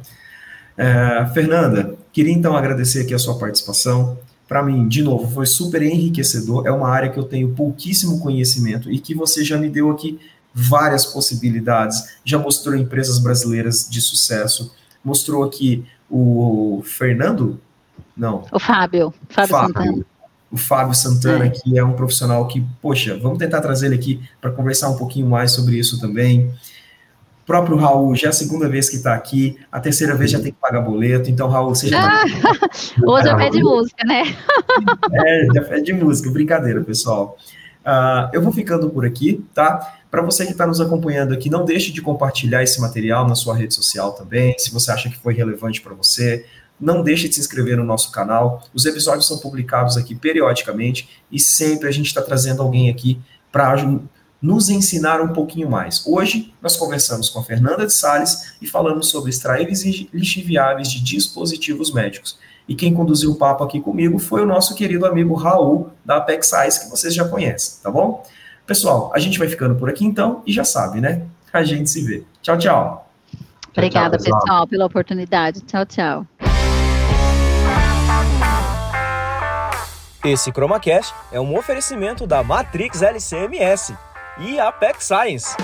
É, Fernanda, queria então agradecer aqui a sua participação. Para mim, de novo, foi super enriquecedor. É uma área que eu tenho pouquíssimo conhecimento e que você já me deu aqui várias possibilidades. Já mostrou empresas brasileiras de sucesso. Mostrou aqui o Fernando? Não. O Fábio. Fábio, Fábio. Santana. O Fábio Santana, é. que é um profissional que, poxa, vamos tentar trazer ele aqui para conversar um pouquinho mais sobre isso também próprio Raul, já é a segunda vez que está aqui, a terceira vez já tem que pagar boleto, então, Raul, você já. Ah, hoje é pé de música, né? é, já pé de música, brincadeira, pessoal. Uh, eu vou ficando por aqui, tá? Para você que está nos acompanhando aqui, não deixe de compartilhar esse material na sua rede social também, se você acha que foi relevante para você. Não deixe de se inscrever no nosso canal. Os episódios são publicados aqui periodicamente e sempre a gente está trazendo alguém aqui para nos ensinar um pouquinho mais. Hoje, nós conversamos com a Fernanda de Sales e falamos sobre extraíveis e lixiviáveis de dispositivos médicos. E quem conduziu o papo aqui comigo foi o nosso querido amigo Raul, da Apex que vocês já conhecem, tá bom? Pessoal, a gente vai ficando por aqui então, e já sabe, né? A gente se vê. Tchau, tchau. Obrigada, tchau, pessoal, pela oportunidade. Tchau, tchau. Esse ChromaCast é um oferecimento da Matrix LCMS e Apex Science.